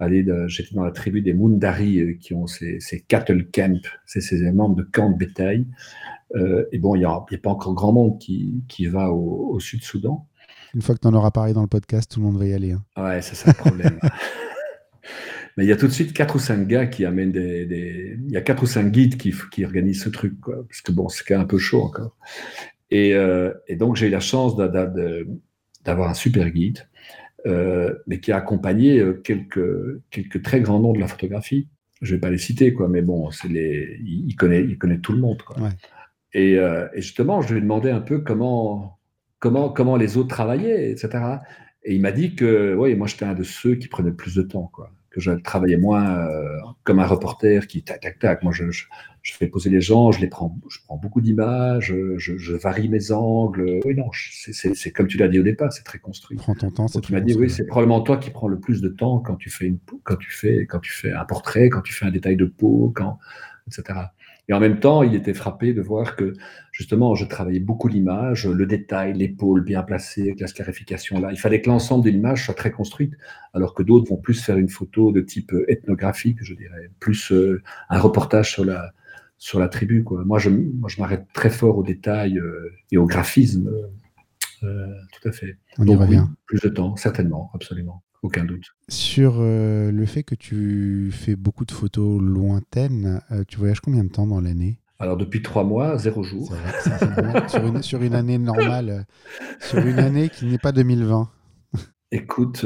J'étais dans la tribu des Mundari qui ont ces, ces cattle camps, c'est ces membres de camps de bétail. et bon, il n'y a, a, pas encore grand monde qui, qui va au, au Sud-Soudan. Une fois que tu en auras parlé dans le podcast, tout le monde va y aller. Hein. Ouais, c'est ça le problème. [LAUGHS] Mais il y a tout de suite quatre ou cinq gars qui amènent des. Il y a quatre ou cinq guides qui, qui organisent ce truc, quoi. Parce que bon, c'est un peu chaud encore. Et, euh, et donc, j'ai eu la chance d'avoir un super guide, euh, mais qui a accompagné euh, quelques, quelques très grands noms de la photographie. Je ne vais pas les citer, quoi, mais bon, les, il, connaît, il connaît tout le monde. Quoi. Et, et, justement, je lui ai demandé un peu comment, comment, comment les autres travaillaient, etc. Et il m'a dit que, oui, moi, j'étais un de ceux qui prenaient plus de temps. Quoi que je travaillais moins euh, comme un reporter qui tac tac tac. Moi, je, je, je fais poser les gens, je les prends, je prends beaucoup d'images, je, je, varie mes angles. Oui, non, c'est comme tu l'as dit au départ, c'est très construit. Prends ton temps. Tu m'as dit oui, c'est probablement toi qui prends le plus de temps quand tu fais une, quand tu fais, quand tu fais un portrait, quand tu fais un détail de peau, quand, etc. Et en même temps, il était frappé de voir que, justement, je travaillais beaucoup l'image, le détail, l'épaule bien placée, avec la scarification là. Il fallait que l'ensemble de l'image soit très construite, alors que d'autres vont plus faire une photo de type ethnographique, je dirais, plus euh, un reportage sur la, sur la tribu. Quoi. Moi, je, moi, je m'arrête très fort au détail euh, et au graphisme. Euh, tout à fait. On y revient. plus de temps, certainement, absolument. Aucun doute. Sur euh, le fait que tu fais beaucoup de photos lointaines, euh, tu voyages combien de temps dans l'année? Alors depuis trois mois, zéro jour. sur, une, sur, une, année normale, euh, sur une année qui n'est pas 2020. Écoute,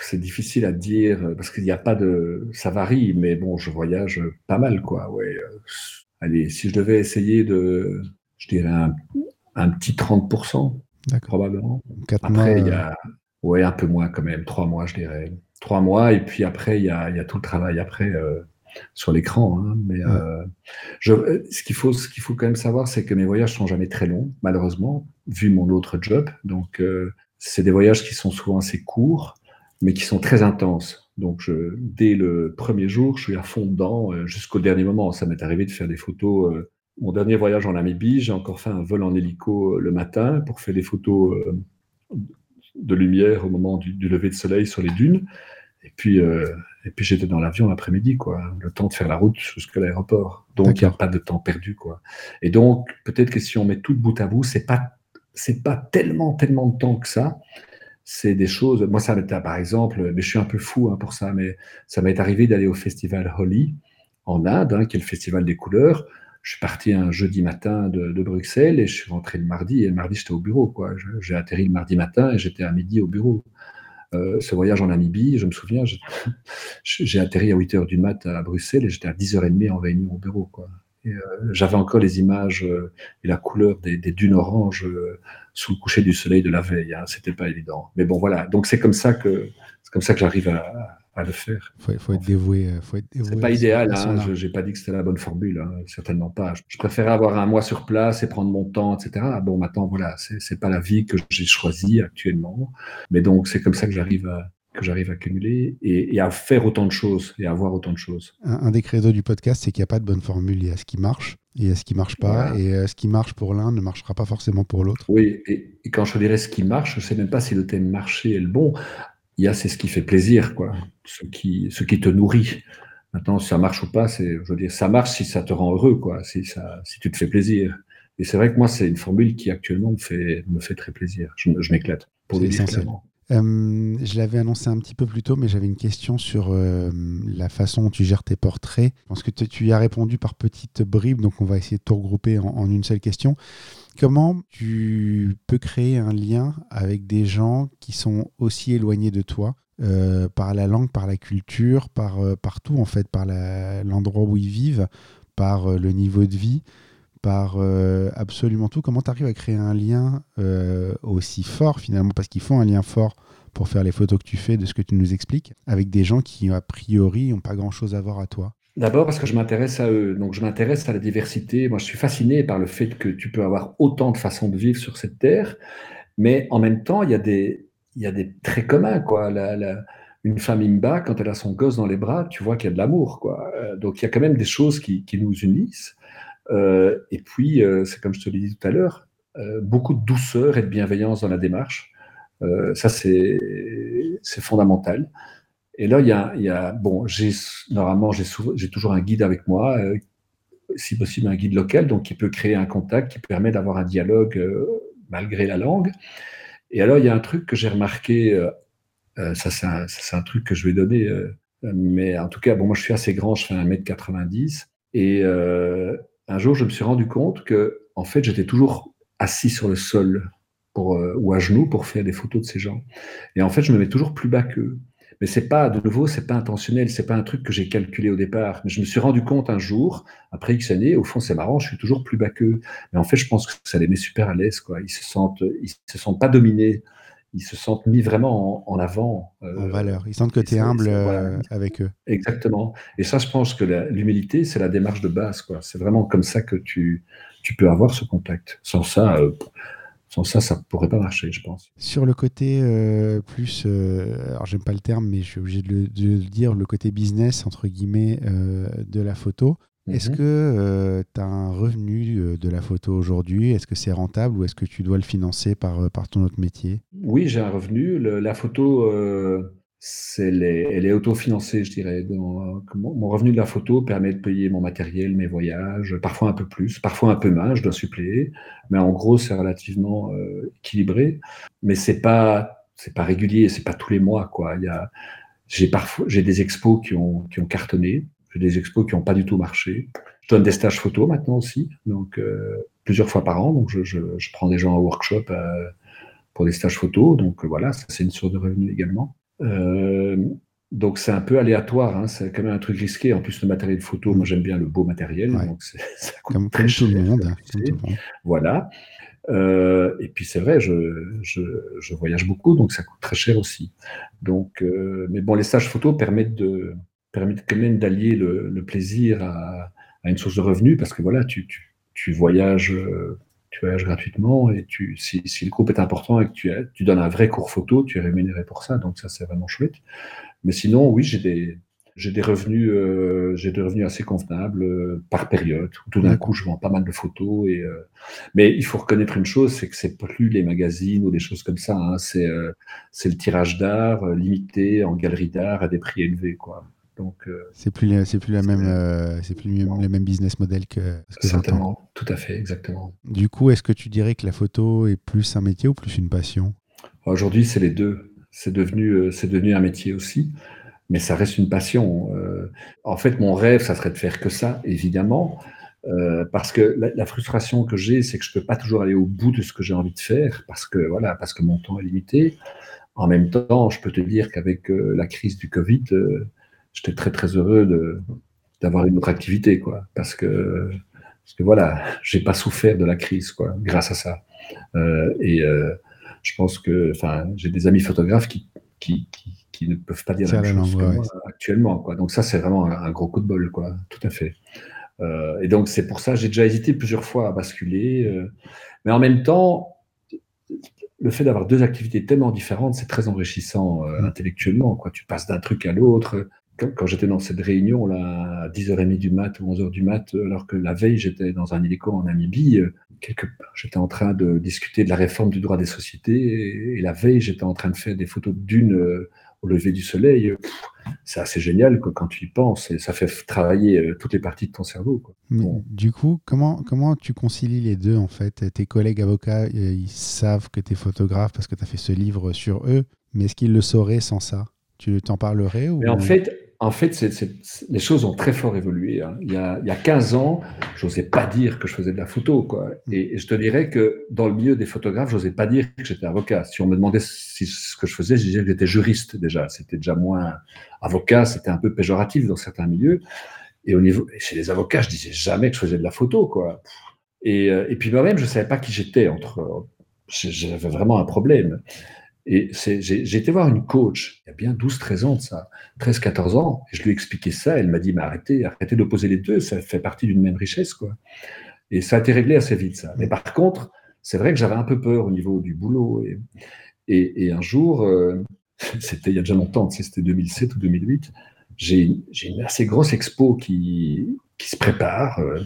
c'est difficile à dire parce qu'il n'y a pas de, ça varie, mais bon, je voyage pas mal, quoi. Ouais. allez, si je devais essayer de, je dirais un, un petit 30%, probablement. Après, il y a oui, un peu moins quand même, trois mois, je dirais. Trois mois, et puis après, il y a, y a, tout le travail après euh, sur l'écran. Hein. Mais euh, je, ce qu'il faut, ce qu'il faut quand même savoir, c'est que mes voyages sont jamais très longs, malheureusement, vu mon autre job. Donc, euh, c'est des voyages qui sont souvent assez courts, mais qui sont très intenses. Donc, je, dès le premier jour, je suis à fond dedans jusqu'au dernier moment. Ça m'est arrivé de faire des photos. mon dernier voyage en Namibie, j'ai encore fait un vol en hélico le matin pour faire des photos de lumière au moment du, lever de soleil sur les dunes. Et puis, euh, et puis j'étais dans l'avion l'après-midi, quoi. Le temps de faire la route jusqu'à l'aéroport. Donc, il n'y a pas de temps perdu, quoi. Et donc, peut-être que si on met tout bout à bout, c'est pas, c'est pas tellement, tellement de temps que ça. C'est des choses. Moi, ça m'est, par exemple, mais je suis un peu fou hein, pour ça, mais ça m'est arrivé d'aller au festival Holi en Inde, hein, qui est le festival des couleurs je suis parti un jeudi matin de, Bruxelles et je suis rentré le mardi. Et le mardi, j'étais au bureau. quoi. J'ai atterri le mardi matin et j'étais à midi au bureau. Euh, ce voyage en Namibie, je me souviens, j'ai [LAUGHS] atterri à 8 h du mat à Bruxelles et j'étais à 10h30 en réunion au bureau. Quoi. J'avais encore les images et la couleur des, dunes oranges sous le coucher du soleil de la veille. Hein, C'était pas évident. Mais bon, voilà. Donc c'est comme ça que c'est comme ça que j'arrive à, à le faire. Il faut, être dévoué. Euh, faut C'est pas idéal, hein, je n'ai pas dit que c'était la bonne formule, hein, certainement pas. Je préférais avoir un mois sur place et prendre mon temps, etc. Bon, maintenant, voilà, c'est pas la vie que j'ai choisie actuellement. Mais donc, c'est comme ça que j'arrive à, que j'arrive à cumuler et, à faire autant de choses et à avoir autant de choses. Un, des credos du podcast, c'est qu'il n'y a pas de bonne formule. Il y a ce qui marche et il y a ce qui marche pas. Et euh, ce qui marche pour l'un ne marchera pas forcément pour l'autre. Oui, et, et, quand je dirais ce qui marche, je ne sais même pas si le thème marché est le bon il y a c'est ce qui fait plaisir, quoi, ce qui, ce qui te nourrit. Maintenant, si ça marche ou pas, c'est, je veux dire, ça marche si ça te rend heureux, quoi, si, ça, si tu te fais plaisir. Et c'est vrai que moi, c'est une formule qui actuellement me fait, me fait très plaisir. Je, m'éclate, pour le dire euh, je l'avais annoncé un petit peu plus tôt, mais j'avais une question sur euh, la façon dont tu gères tes portraits. Je pense que tu y as répondu par petites bribes, donc on va essayer de tout regrouper en une seule question. Comment tu peux créer un lien avec des gens qui sont aussi éloignés de toi euh, par la langue, par la culture, par, euh, en fait, par l'endroit où ils vivent, par euh, le niveau de vie, par absolument tout? Comment tu arrives à créer un lien aussi fort finalement? Parce qu'il faut un lien fort pour faire les photos que tu fais, de ce que tu nous expliques, avec des gens qui a priori n'ont pas grand-chose à voir à toi. D'abord parce que je m'intéresse à eux, donc je m'intéresse à la diversité. Moi, je suis fasciné par le fait que tu peux avoir autant de façons de vivre sur cette terre, mais en même temps, il y a des, traits communs. Une femme imba, quand elle a son gosse dans les bras, tu vois qu'il y a de l'amour. Euh, donc il y a quand même des choses qui, qui nous unissent. Euh, et puis, euh, c'est comme je te l'ai dit tout à l'heure, beaucoup de douceur et de bienveillance dans la démarche. ça, c'est fondamental. Et là, il y a, bon, normalement j'ai toujours un guide avec moi, euh, si possible un guide local, donc qui peut créer un contact, qui permet d'avoir un dialogue euh, malgré la langue. Et alors, il y a un truc que j'ai remarqué, euh, ça c'est un, truc que je vais donner, mais en tout cas, bon, moi je suis assez grand, je fais 1m90, et un jour je me suis rendu compte que, en fait, j'étais toujours assis sur le sol ou à genoux pour faire des photos de ces gens. Et en fait, je me mets toujours plus bas qu'eux. Mais c'est pas, de nouveau, c'est pas intentionnel, c'est pas un truc que j'ai calculé au départ. Mais je me suis rendu compte un jour, après X années, au fond, c'est marrant, je suis toujours plus bas qu'eux. Mais en fait, je pense que ça les met super à l'aise, quoi. Ils se sentent, ils se sentent pas dominés. Ils se sentent mis vraiment en, avant. Euh, en valeur. Ils sentent que tu es humble euh, avec eux. Exactement. Et ça, je pense que l'humilité, c'est la démarche de base, quoi. C'est vraiment comme ça que tu, tu peux avoir ce contact. Sans ça, euh, sans ça, ça ne pourrait pas marcher, je pense. Sur le côté euh, plus, euh, alors j'aime pas le terme, mais je suis obligé de le, dire, le côté business, entre guillemets, euh, de la photo. Est-ce mhm. que tu as un revenu de la photo aujourd'hui? Est-ce que c'est rentable ou est-ce que tu dois le financer par, par ton autre métier? Oui, j'ai un revenu. la photo, elle est autofinancée, je dirais. mon revenu de la photo permet de payer mon matériel, mes voyages, parfois un peu plus, parfois un peu moins, je dois suppléer. Mais en gros, c'est relativement euh, équilibré. Mais c'est pas, pas régulier, c'est pas tous les mois, j'ai des expos qui ont, qui ont cartonné, j'ai des expos qui n'ont pas du tout marché. Je donne des stages photo maintenant aussi, donc euh, plusieurs fois par an. Donc je, je, je, prends des gens en workshop euh, pour des stages photo. Donc voilà, c'est une source de revenus également. Euh, donc c'est un peu aléatoire, hein. c'est quand même un truc risqué. En plus, le matériel photo, moi j'aime bien le beau matériel, donc [LAUGHS] ça coûte comme, très cher. Voilà. Euh, et puis c'est vrai, je, je, voyage beaucoup, donc ça coûte très cher aussi. Donc, euh, mais bon, les stages photo permettent de permettent quand même d'allier le, plaisir à, à, une source de revenus, parce que voilà, tu, tu, tu voyages tu voyages gratuitement et tu, si, si, le groupe est important et que tu, tu donnes un vrai cours photo, tu es rémunéré pour ça. Donc ça, c'est vraiment chouette. Mais sinon, oui, j'ai des, j'ai des revenus, euh, j'ai des revenus assez convenables euh, par période. Tout d'un coup, je vends pas mal de photos. Et, euh, mais il faut reconnaître une chose, c'est que c'est plus les magazines ou des choses comme ça. Hein. C'est, c'est le tirage d'art limité en galerie d'art à des prix élevés, quoi. Donc, euh, c'est plus c'est plus la même euh, c'est plus le même business model que, que certainement, tout à fait, exactement. Du coup, est-ce que tu dirais que la photo est plus un métier ou plus une passion? Aujourd'hui, c'est les deux. C'est devenu euh, c'est devenu un métier aussi, mais ça reste une passion. en fait, mon rêve, ça serait de faire que ça, évidemment. parce que la, frustration que j'ai, c'est que je peux pas toujours aller au bout de ce que j'ai envie de faire, parce que voilà, parce que mon temps est limité. En même temps, je peux te dire qu'avec la crise du Covid, j'étais très très heureux de d'avoir une autre activité quoi parce que parce que voilà, j'ai pas souffert de la crise, quoi, grâce à ça. Euh, et euh, je pense que, enfin, j'ai des amis photographes qui, qui, qui, ne peuvent pas dire la même chose que moi actuellement, quoi. Donc ça, c'est vraiment un, gros coup de bol, quoi, tout à fait. Euh, et donc c'est pour ça, j'ai déjà hésité plusieurs fois à basculer, mais en même temps, le fait d'avoir deux activités tellement différentes, c'est très enrichissant mmh. intellectuellement. Quoi. Tu passes d'un truc à l'autre quand, j'étais dans cette réunion là, à 10h30 du mat ou 11h du mat, alors que la veille j'étais dans un hélico en Namibie, euh, quelque j'étais en train de discuter de la réforme du droit des sociétés, et, la veille j'étais en train de faire des photos de dunes euh, au lever du soleil. C'est assez génial quand tu y penses, et ça fait travailler euh, toutes les parties de ton cerveau. Du coup, comment, comment tu concilies les deux en fait? Tes collègues avocats, ils savent que tu es photographe parce que tu as fait ce livre sur eux, mais est-ce qu'ils le sauraient sans ça? Tu t'en parlerais ou... Mais en fait, en fait, les choses ont très fort évolué. Hein. Il, y a, il, y a, 15 ans, je n'osais pas dire que je faisais de la photo. Quoi. Mm. Et, je te dirais que dans le milieu des photographes, je n'osais pas dire que j'étais avocat. Si on me demandait si, ce que je faisais, je disais que j'étais juriste déjà. C'était déjà moins avocat, c'était un peu péjoratif dans certains milieux. Et au niveau, chez les avocats, je disais jamais que je faisais de la photo. Quoi. Et, euh, et puis moi-même, je ne savais pas qui j'étais. Entre, j'avais vraiment un problème. Et j'ai été voir une coach, il y a bien 12-13 ans de ça, 13-14 ans, et je lui ai expliqué ça, elle m'a dit, mais arrêtez, d'opposer les deux, ça fait partie d'une même richesse, quoi. Et ça a été réglé assez vite, ça. Mais par contre, c'est vrai que j'avais un peu peur au niveau du boulot. Et, un jour, euh, [LAUGHS] c'était il y a déjà longtemps, c'était 2007 ou 2008, j'ai une assez grosse expo qui, se prépare. Euh,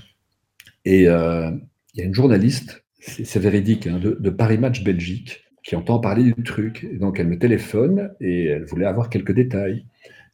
et euh, il y a une journaliste, c'est véridique, hein, de Paris Match Belgique, qui entend parler du truc. donc elle me téléphone et elle voulait avoir quelques détails.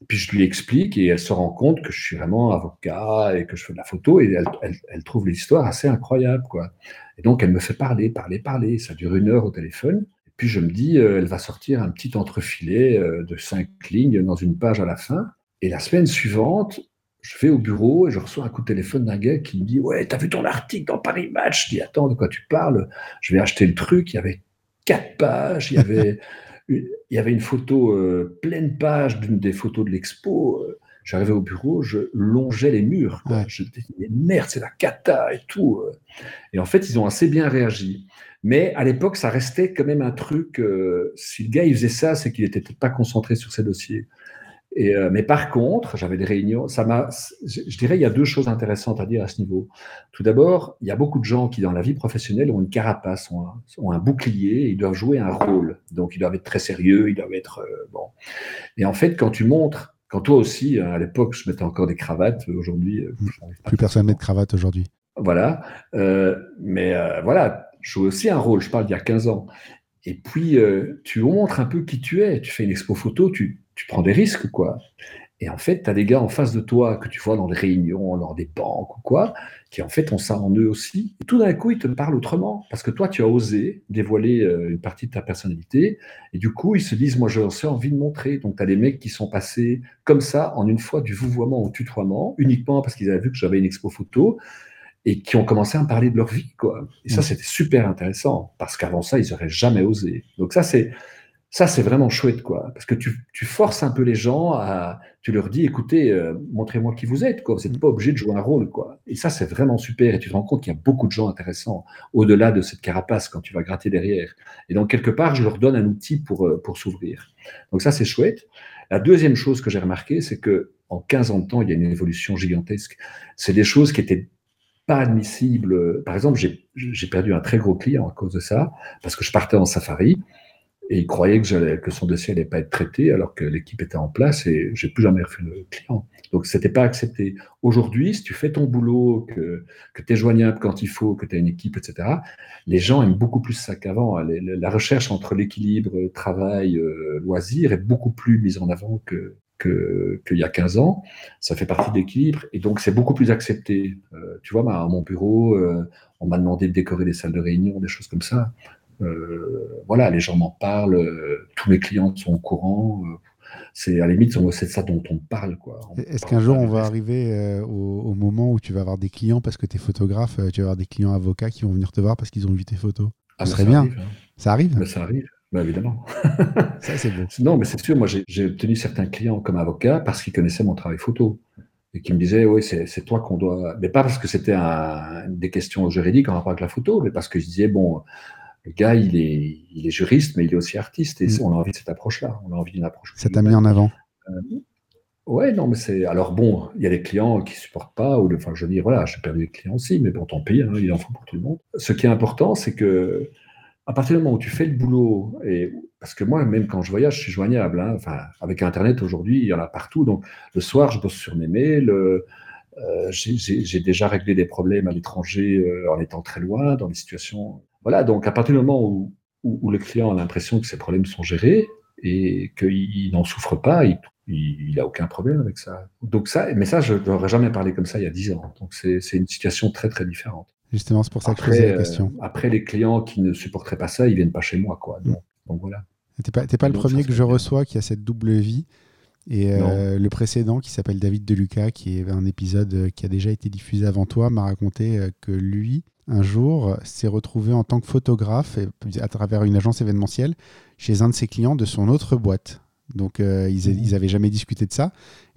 puis je lui explique et elle se rend compte que je suis vraiment avocat et que je fais de la photo et elle, elle, trouve l'histoire assez incroyable. quoi. Et donc elle me fait parler, parler, parler. Ça dure une heure au téléphone. Et puis je me dis, euh, elle va sortir un petit entrefilet euh, de cinq lignes dans une page à la fin. Et la semaine suivante, je vais au bureau et je reçois un coup de téléphone d'un gars qui me dit Ouais, t'as vu ton article dans Paris Match? Je dis Attends, de quoi tu parles? Je vais acheter le truc. Il y avait quatre pages. Il y avait, [LAUGHS] il y avait une photo euh, pleine page d'une des photos de l'expo. Euh, j'arrivais au bureau, je longeais les murs. Je disais, mais merde, c'est la cata et tout. Euh. Et en fait, ils ont assez bien réagi. Mais à l'époque, ça restait quand même un truc. si le gars il faisait ça, c'est qu'il n'était pas concentré sur ses dossiers. Euh, mais par contre, j'avais des réunions. Ça m'a, je, dirais, il y a deux choses intéressantes à dire à ce niveau. Tout d'abord, il y a beaucoup de gens qui, dans la vie professionnelle, ont une carapace, ont un, bouclier, et ils doivent jouer un rôle. Donc, ils doivent être très sérieux, ils doivent être euh, bon. Et en fait, quand tu montres, quand toi aussi, hein, à l'époque, je mettais encore des cravates. Aujourd'hui, euh, plus personne met de cravate aujourd'hui. Voilà. mais voilà, je joue aussi un rôle. Je parle d'il y a 15 ans. Et puis, tu montres un peu qui tu es. Tu fais une expo photo, tu, tu prends des risques, quoi. Et en fait, tu as des gars en face de toi que tu vois dans des réunions, lors des banques ou quoi, qui en fait ont ça en eux aussi. Et tout d'un coup, ils te parlent autrement, parce que toi, tu as osé dévoiler euh, une partie de ta personnalité. Et du coup, ils se disent, moi, j'ai envie de montrer. Donc, tu as des mecs qui sont passés comme ça, en une fois, du vouvoiement au tutoiement, uniquement parce qu'ils avaient vu que j'avais une expo photo, et qui ont commencé à me parler de leur vie, quoi. Et ça, mmh. c'était super intéressant, parce qu'avant ça, ils n'auraient jamais osé. Donc ça, c'est ça, c'est vraiment chouette, quoi. Parce que tu, forces un peu les gens à. Tu leur dis, écoutez, euh, montrez-moi qui vous êtes, quoi. Vous n'êtes pas obligé de jouer un rôle, quoi. Et ça, c'est vraiment super. Et tu te rends compte qu'il y a beaucoup de gens intéressants au-delà de cette carapace quand tu vas gratter derrière. Et donc, quelque part, je leur donne un outil pour, euh, pour s'ouvrir. Donc, ça, c'est chouette. La deuxième chose que j'ai remarqué, c'est que en 15 ans de temps, il y a une évolution gigantesque. C'est des choses qui étaient pas admissibles. Par exemple, j'ai perdu un très gros client à cause de ça, parce que je partais en safari et il croyait que, que son dossier n'allait pas être traité alors que l'équipe était en place et j'ai plus jamais refait le client. Donc, c'était pas accepté. Aujourd'hui, si tu fais ton boulot, que, que tu es joignable quand il faut, que tu as une équipe, etc., les gens aiment beaucoup plus ça qu'avant. La recherche entre l'équilibre travail, euh, loisir est beaucoup plus mise en avant que, qu'il y a 15 ans. Ça fait partie de l'équilibre et donc c'est beaucoup plus accepté. Euh, tu vois, à mon bureau, euh, on m'a demandé de décorer des salles de réunion, des choses comme ça. Euh, voilà, les gens m'en parlent, euh, tous mes clients sont au courant. Euh, c'est à la limite, c'est ça dont on parle. Est-ce qu'un jour on va arriver au, moment où tu vas avoir des clients parce que tu es photographe, tu vas avoir des clients avocats qui vont venir te voir parce qu'ils ont vu tes photos? Ah, Ça serait bien. Hein. Ça arrive? Ça arrive. Évidemment. [LAUGHS] ça, c'est beau. [LAUGHS] Non, mais c'est sûr, moi, j'ai obtenu certains clients comme avocat parce qu'ils connaissaient mon travail photo. et qui me disait oui c'est toi qu'on doit mais pas parce que c'était des questions juridiques en rapport avec la photo mais parce que je disais bon le gars il est il est juriste mais il est aussi artiste et mm. on a envie de cette approche là on a envie d'une approche ça t'a mis en avant euh, ouais non mais c'est alors bon il y a des clients qui supportent pas ou enfin je dis voilà j'ai perdu des clients aussi mais bon tant pis hein, il en faut pour tout le monde ce qui est important c'est que à partir du moment où tu fais le boulot, et parce que moi, même quand je voyage, je suis joignable. Hein, enfin, avec Internet aujourd'hui, il y en a partout. Donc, le soir, je bosse sur mes mails. Euh, j'ai déjà réglé des problèmes à l'étranger euh, en étant très loin, dans des situations. Voilà. Donc, à partir du moment où, où, le client a l'impression que ses problèmes sont gérés et qu'il n'en souffre pas, il n'a aucun problème avec ça. Donc ça, mais ça, je n'aurais jamais parlé comme ça il y a dix ans. Donc c'est une situation très très différente. Justement, c'est pour ça que je posais la question. Euh, après, les clients qui ne supporteraient pas ça, ils viennent pas chez moi. Quoi. Donc, mm. voilà. Tu n'es pas, pas le premier que je reçois qui a cette double vie. Et euh, le précédent, qui s'appelle David Deluca, qui est un épisode euh, qui a déjà été diffusé avant toi, m'a raconté que lui, un jour, s'est retrouvé en tant que photographe, à travers une agence événementielle, chez un de ses clients de son autre boîte. Donc, ils n'avaient jamais discuté de ça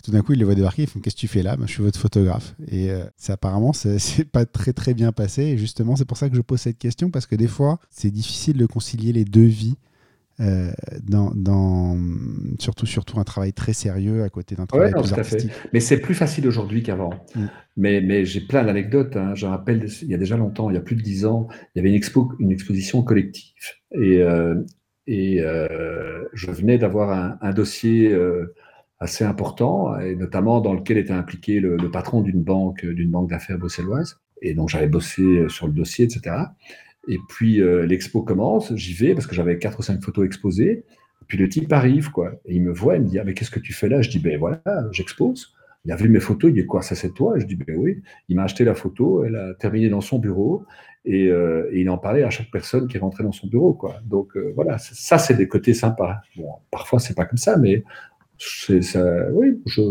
tout d'un coup, il les voit débarquer, ils font Qu'est-ce que tu fais là? Je suis votre photographe. Et euh, ça, apparemment, [LAUGHS] c'est pas très très bien passé. Et justement, c'est pour ça que je pose cette question, parce que des fois, c'est difficile de concilier les deux vies. Euh, dans, surtout surtout un travail très sérieux à côté d'un travail plus artistique. Mais c'est plus facile aujourd'hui qu'avant. Mm. Mais, mais j'ai plein d'anecdotes. Hein. Je rappelle, il y a déjà longtemps, il y a plus de dix ans, il y avait une, expo, une exposition collective. Et, euh, et je venais d'avoir un, un, dossier assez important, et notamment dans lequel était impliqué le, patron d'une banque, d'une banque d'affaires bruxelloise. Et donc j'avais bossé euh, sur le dossier, etc. Et puis euh, l'expo commence, j'y vais parce que j'avais quatre ou cinq photos exposées. Puis le type arrive, quoi. Il me voit, il me dit, ah, mais qu'est-ce que tu fais là? Je dis, ben voilà, j'expose. Il a vu mes photos, il dit, quoi, ça c'est toi? Je dis, ben oui. Il m'a acheté la photo, elle a terminé dans son bureau. Et, euh, il en parlait à chaque personne qui rentrait dans son bureau, quoi. Donc voilà, ça c'est des côtés sympas. Bon, parfois c'est pas comme ça, mais ça, oui, je,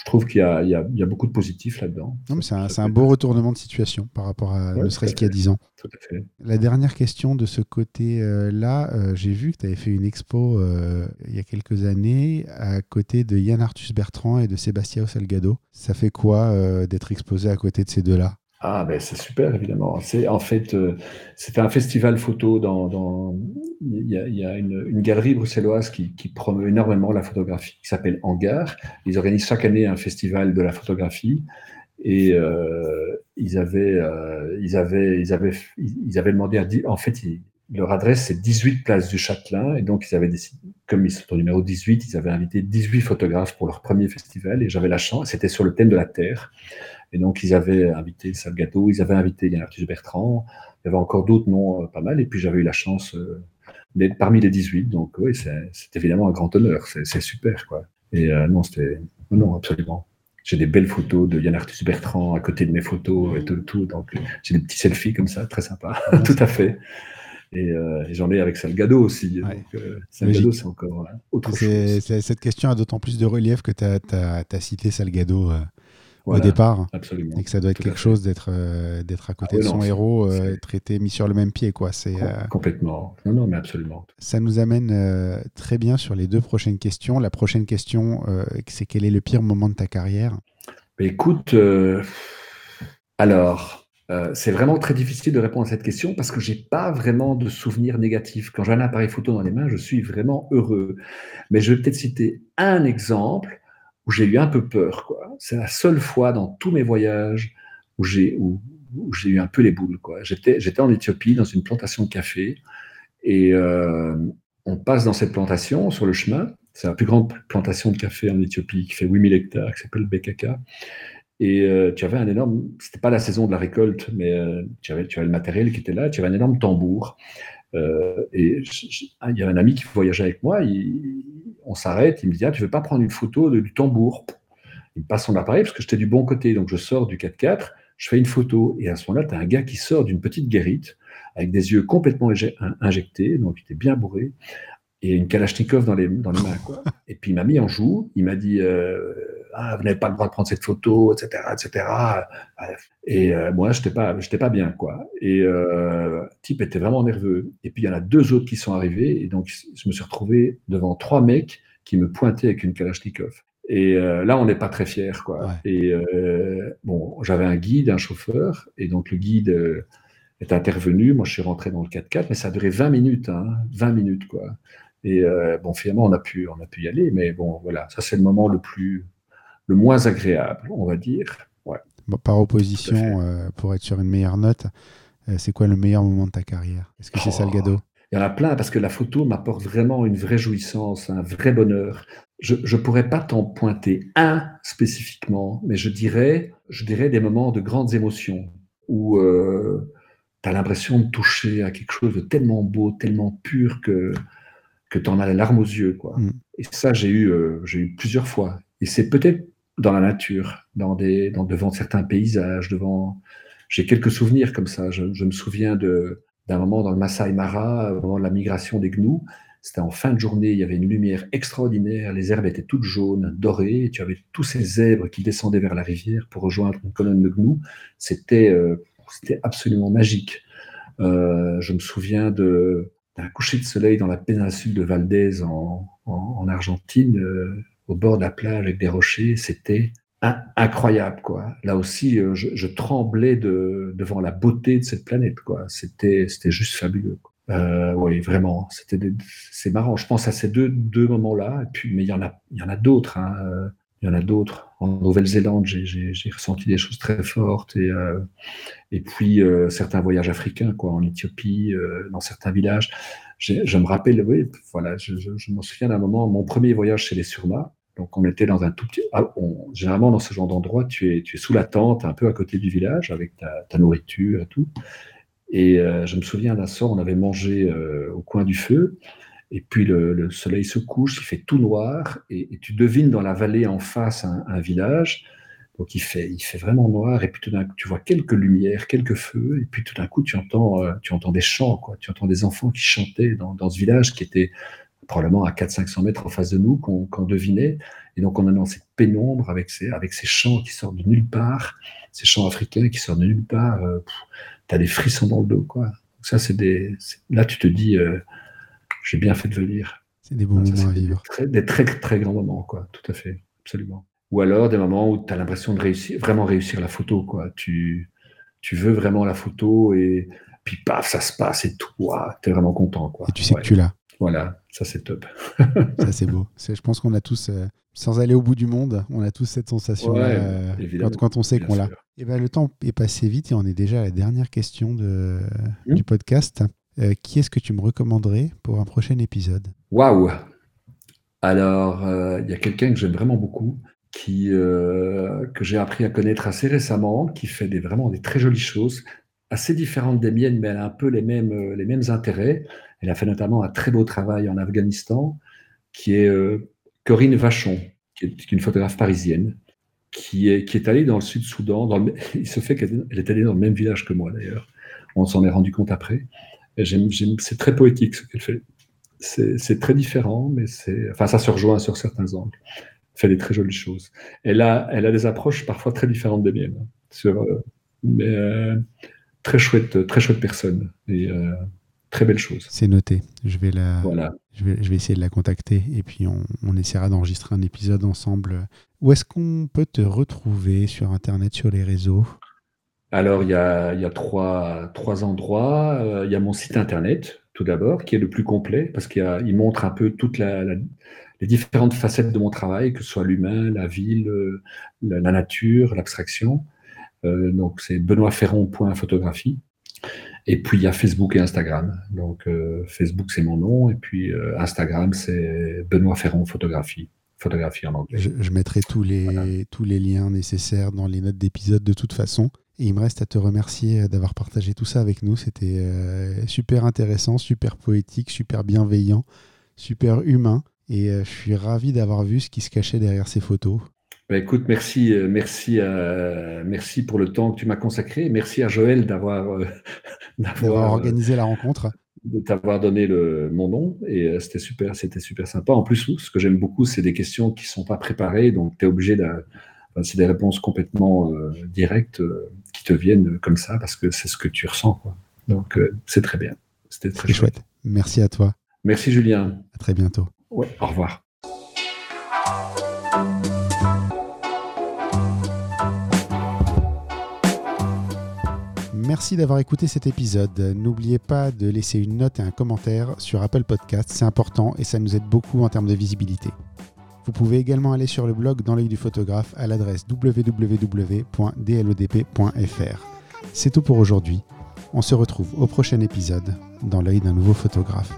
je trouve qu'il y, y, y a, beaucoup de positifs là-dedans. C'est un, un, beau retournement de situation par rapport à ne serait-ce qu'il y a 10 ans. Tout à fait. La dernière question de ce côté-là, euh, j'ai vu que tu avais fait une expo euh, il y a quelques années à côté de Yann Arthus Bertrand et de Sébastien Salgado. Ça fait quoi euh, d'être exposé à côté de ces deux-là? Ah ben c'est super évidemment. C'est en fait euh, c'était un festival photo dans il y a, y a une, galerie bruxelloise qui, promeut énormément la photographie qui s'appelle Hangar. Ils organisent chaque année un festival de la photographie et euh, ils avaient euh, ils avaient ils avaient ils avaient demandé à en fait leur adresse c'est 18 place du Châtelain et donc ils avaient décidé comme ils sont au numéro 18 ils avaient invité 18 photographes pour leur premier festival et j'avais la chance c'était sur le thème de la terre et donc, ils avaient invité Salgado, ils avaient invité Yann Arthus Bertrand, il y avait encore d'autres noms euh, pas mal, et puis j'avais eu la chance euh, d'être parmi les 18, donc oui, c'est évidemment un grand honneur, c'est super, quoi. Et euh, non, c'était. Non, absolument. J'ai des belles photos de Yann Arthus Bertrand à côté de mes photos et tout, tout donc j'ai des petits selfies comme ça, très sympa, [LAUGHS] tout à fait. Et, j'en ai avec Salgado aussi. Donc, Salgado, c'est encore autre chose. Cette question a d'autant plus de relief que tu as, as, cité Salgado au départ. Absolument. Et que ça doit être quelque chose d'être euh, d'être à côté ah de son héros, euh, traité, mis sur le même pied. Quoi. C'est, euh, Complètement. Non, non, mais absolument. Ça nous amène très bien sur les deux prochaines questions. La prochaine question, c'est quel est le pire moment de ta carrière? Écoute, alors, c'est vraiment très difficile de répondre à cette question parce que j'ai pas vraiment de souvenirs négatifs. Quand j'ai un appareil photo dans les mains, je suis vraiment heureux. Mais je vais peut-être citer un exemple où j'ai eu un peu peur. C'est la seule fois dans tous mes voyages où j'ai, où, eu un peu les boules. J'étais, j'étais en Éthiopie dans une plantation de café et euh, on passe dans cette plantation sur le chemin. C'est la plus grande plantation de café en Éthiopie qui fait 8000 hectares, qui s'appelle BKK. Et euh, tu avais un énorme, c'était pas la saison de la récolte, mais euh, tu, avais, tu avais le matériel qui était là, tu avais un énorme tambour. Et il y a un ami qui voyageait avec moi, on s'arrête, il me dit ah, Tu veux pas prendre une photo du tambour? Il me passe son appareil parce que j'étais du bon côté, donc je sors du 4x4, je fais une photo, et à ce moment-là, tu as un gars qui sort d'une petite guérite avec des yeux complètement injectés, donc il était bien bourré, et une Kalachnikov dans les, dans les mains. Quoi. Et puis il m'a mis en joue, il m'a dit euh, ah, Vous n'avez pas le droit de prendre cette photo, etc. etc. Et euh, moi, je n'étais pas, pas bien. quoi. Et euh, type était vraiment nerveux. Et puis il y en a deux autres qui sont arrivés, et donc je me suis retrouvé devant trois mecs qui me pointaient avec une Kalachnikov. Et euh, là, on n'est pas très fiers, quoi. Et bon, j'avais un guide, un chauffeur, et donc le guide est intervenu. Moi, je suis rentré dans le 4x4, mais ça a duré 20 minutes, hein, 20 minutes, quoi. Et bon, finalement, on a pu, on a pu y aller, mais bon, voilà, ça c'est le moment le plus, le moins agréable, on va dire. Ouais. par opposition, pour être sur une meilleure note, c'est quoi le meilleur moment de ta carrière? Est-ce que c'est ça le Salgado? Il y en a plein parce que la photo m'apporte vraiment une vraie jouissance, un vrai bonheur. Je ne pourrais pas t'en pointer un spécifiquement, mais je dirais, je dirais des moments de grandes émotions où euh, tu as l'impression de toucher à quelque chose de tellement beau, tellement pur que, que tu en as les larmes aux yeux. Quoi. Mm. Et ça, j'ai eu, euh, j'ai eu plusieurs fois. Et c'est peut-être dans la nature, dans des, dans, devant certains paysages, devant. J'ai quelques souvenirs comme ça. Je, je me souviens de, d'un moment dans le Masai Mara, au moment de la migration des gnous. C'était en fin de journée, il y avait une lumière extraordinaire, les herbes étaient toutes jaunes, dorées, et tu avais tous ces zèbres qui descendaient vers la rivière pour rejoindre une colonne de gnous. C'était euh, absolument magique. Euh, je me souviens d'un coucher de soleil dans la péninsule de Valdez en, en, Argentine, euh, au bord de la plage avec des rochers. C'était incroyable quoi. Là aussi, euh, je, tremblais de, devant la beauté de cette planète quoi. C'était juste fabuleux. Euh, oui, vraiment. C'était c'est marrant. Je pense à ces deux deux moments-là. Et puis, mais il y en a d'autres. Hein. Il y en a d'autres. En Nouvelle-Zélande, j'ai ressenti des choses très fortes et euh, puis certains voyages africains quoi, en Éthiopie, dans certains villages. Je me rappelle, oui, voilà, je, me souviens d'un moment, mon premier voyage chez les Surma, donc on était dans un tout petit. Ah, généralement dans ce genre d'endroit, tu es, sous la tente, un peu à côté du village, avec ta, nourriture et tout. Et euh, je me souviens d'un soir, on avait mangé euh, au coin du feu, et puis le, soleil se couche, il fait tout noir, et, tu devines dans la vallée en face un, village. Donc il fait, il fait vraiment noir, et puis tout d'un coup, tu vois quelques lumières, quelques feux, et puis tout d'un coup, tu entends, euh, tu entends des chants, quoi. Tu entends des enfants qui chantaient dans, dans ce village qui était probablement à 400-500 mètres en face de nous, qu'on devinait. Et donc, on est dans cette pénombre avec ces, avec ces chants qui sortent de nulle part, ces chants africains qui sortent de nulle part. Euh, tu as des frissons dans le dos, quoi. ça, c'est des. Là, tu te dis, euh, j'ai bien fait de venir. C'est des bons moments à vivre. Des très, très, grands moments, quoi. Tout à fait, absolument. Ou alors des moments où tu as l'impression de réussir, vraiment réussir la photo, quoi. Tu, tu veux vraiment la photo et puis paf, ça se passe et tout. Tu es vraiment content, quoi. Et tu sais que tu l'as. Voilà, ça c'est top. [LAUGHS] ça c'est beau. Je pense qu'on a tous, euh, sans aller au bout du monde, on a tous cette sensation euh, quand, on sait qu'on l'a. Et eh ben, le temps est passé vite et on est déjà à la dernière question de, mmh. du podcast. Euh, qui est-ce que tu me recommanderais pour un prochain épisode? Waouh Alors, il y a quelqu'un que j'aime vraiment beaucoup, qui, que j'ai appris à connaître assez récemment, qui fait vraiment des très jolies choses, assez différentes des miennes, mais elle a un peu les mêmes, les mêmes intérêts. Elle a fait notamment un très beau travail en Afghanistan, qui est euh, Corinne Vachon, qui est une photographe parisienne, qui est, qui est allée dans le Sud-Soudan. [LAUGHS] Il se fait qu'elle est allée dans le même village que moi, d'ailleurs. On s'en est rendu compte après. C'est très poétique ce qu'elle fait. C'est très différent, mais enfin, ça se rejoint sur certains angles. Elle fait des très jolies choses. Elle a, elle a des approches parfois très différentes des miennes. Sur, euh, mais euh, très chouette, très chouette personne. Et, très belle chose. C'est noté. Je vais, la, voilà. je, vais, je vais essayer de la contacter et puis on, on essaiera d'enregistrer un épisode ensemble. Où est-ce qu'on peut te retrouver sur Internet, sur les réseaux? Alors, il y a, y a trois, trois endroits. Euh, il y a mon site Internet, tout d'abord, qui est le plus complet parce qu'il il montre un peu toutes les différentes facettes de mon travail, que ce soit l'humain, la ville, euh, la, nature, l'abstraction. Euh, donc, c'est benoîtferron.photographie. Et puis il y a Facebook et Instagram. Donc euh, Facebook c'est mon nom et puis euh, Instagram c'est Benoît Ferron photographie, photographie en anglais. Je, mettrai tous les tous les liens nécessaires dans les notes d'épisode de toute façon. Et il me reste à te remercier euh, d'avoir partagé tout ça avec nous. C'était super intéressant, super poétique, super bienveillant, super humain. Et je suis ravi d'avoir vu ce qui se cachait derrière ces photos. Bah, écoute, merci, euh, merci, merci pour le temps que tu m'as consacré. Merci à Joël [LAUGHS] d'avoir euh, organisé la rencontre, de t'avoir donné le, mon nom et euh, c'était super, c'était super sympa. En plus, ce que j'aime beaucoup, c'est des questions qui sont pas préparées, donc tu es obligé de, c'est des réponses complètement directes viennent comme ça parce que c'est ce que tu ressens. Quoi. Donc, euh, c'est très bien. C'était très chouette. chouette. Merci à toi. Merci, Julien. À très bientôt. Ouais, au revoir. Merci d'avoir écouté cet épisode. N'oubliez pas de laisser une note et un commentaire sur Apple Podcast, c'est important et ça nous aide beaucoup en termes de visibilité. Vous pouvez également aller sur le blog dans l'œil du photographe à l'adresse www.dlodp.fr. C'est tout pour aujourd'hui. On se retrouve au prochain épisode dans l'œil d'un nouveau photographe.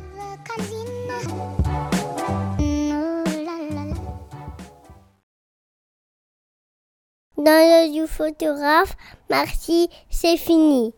Dans l'œil du photographe, merci, c'est fini.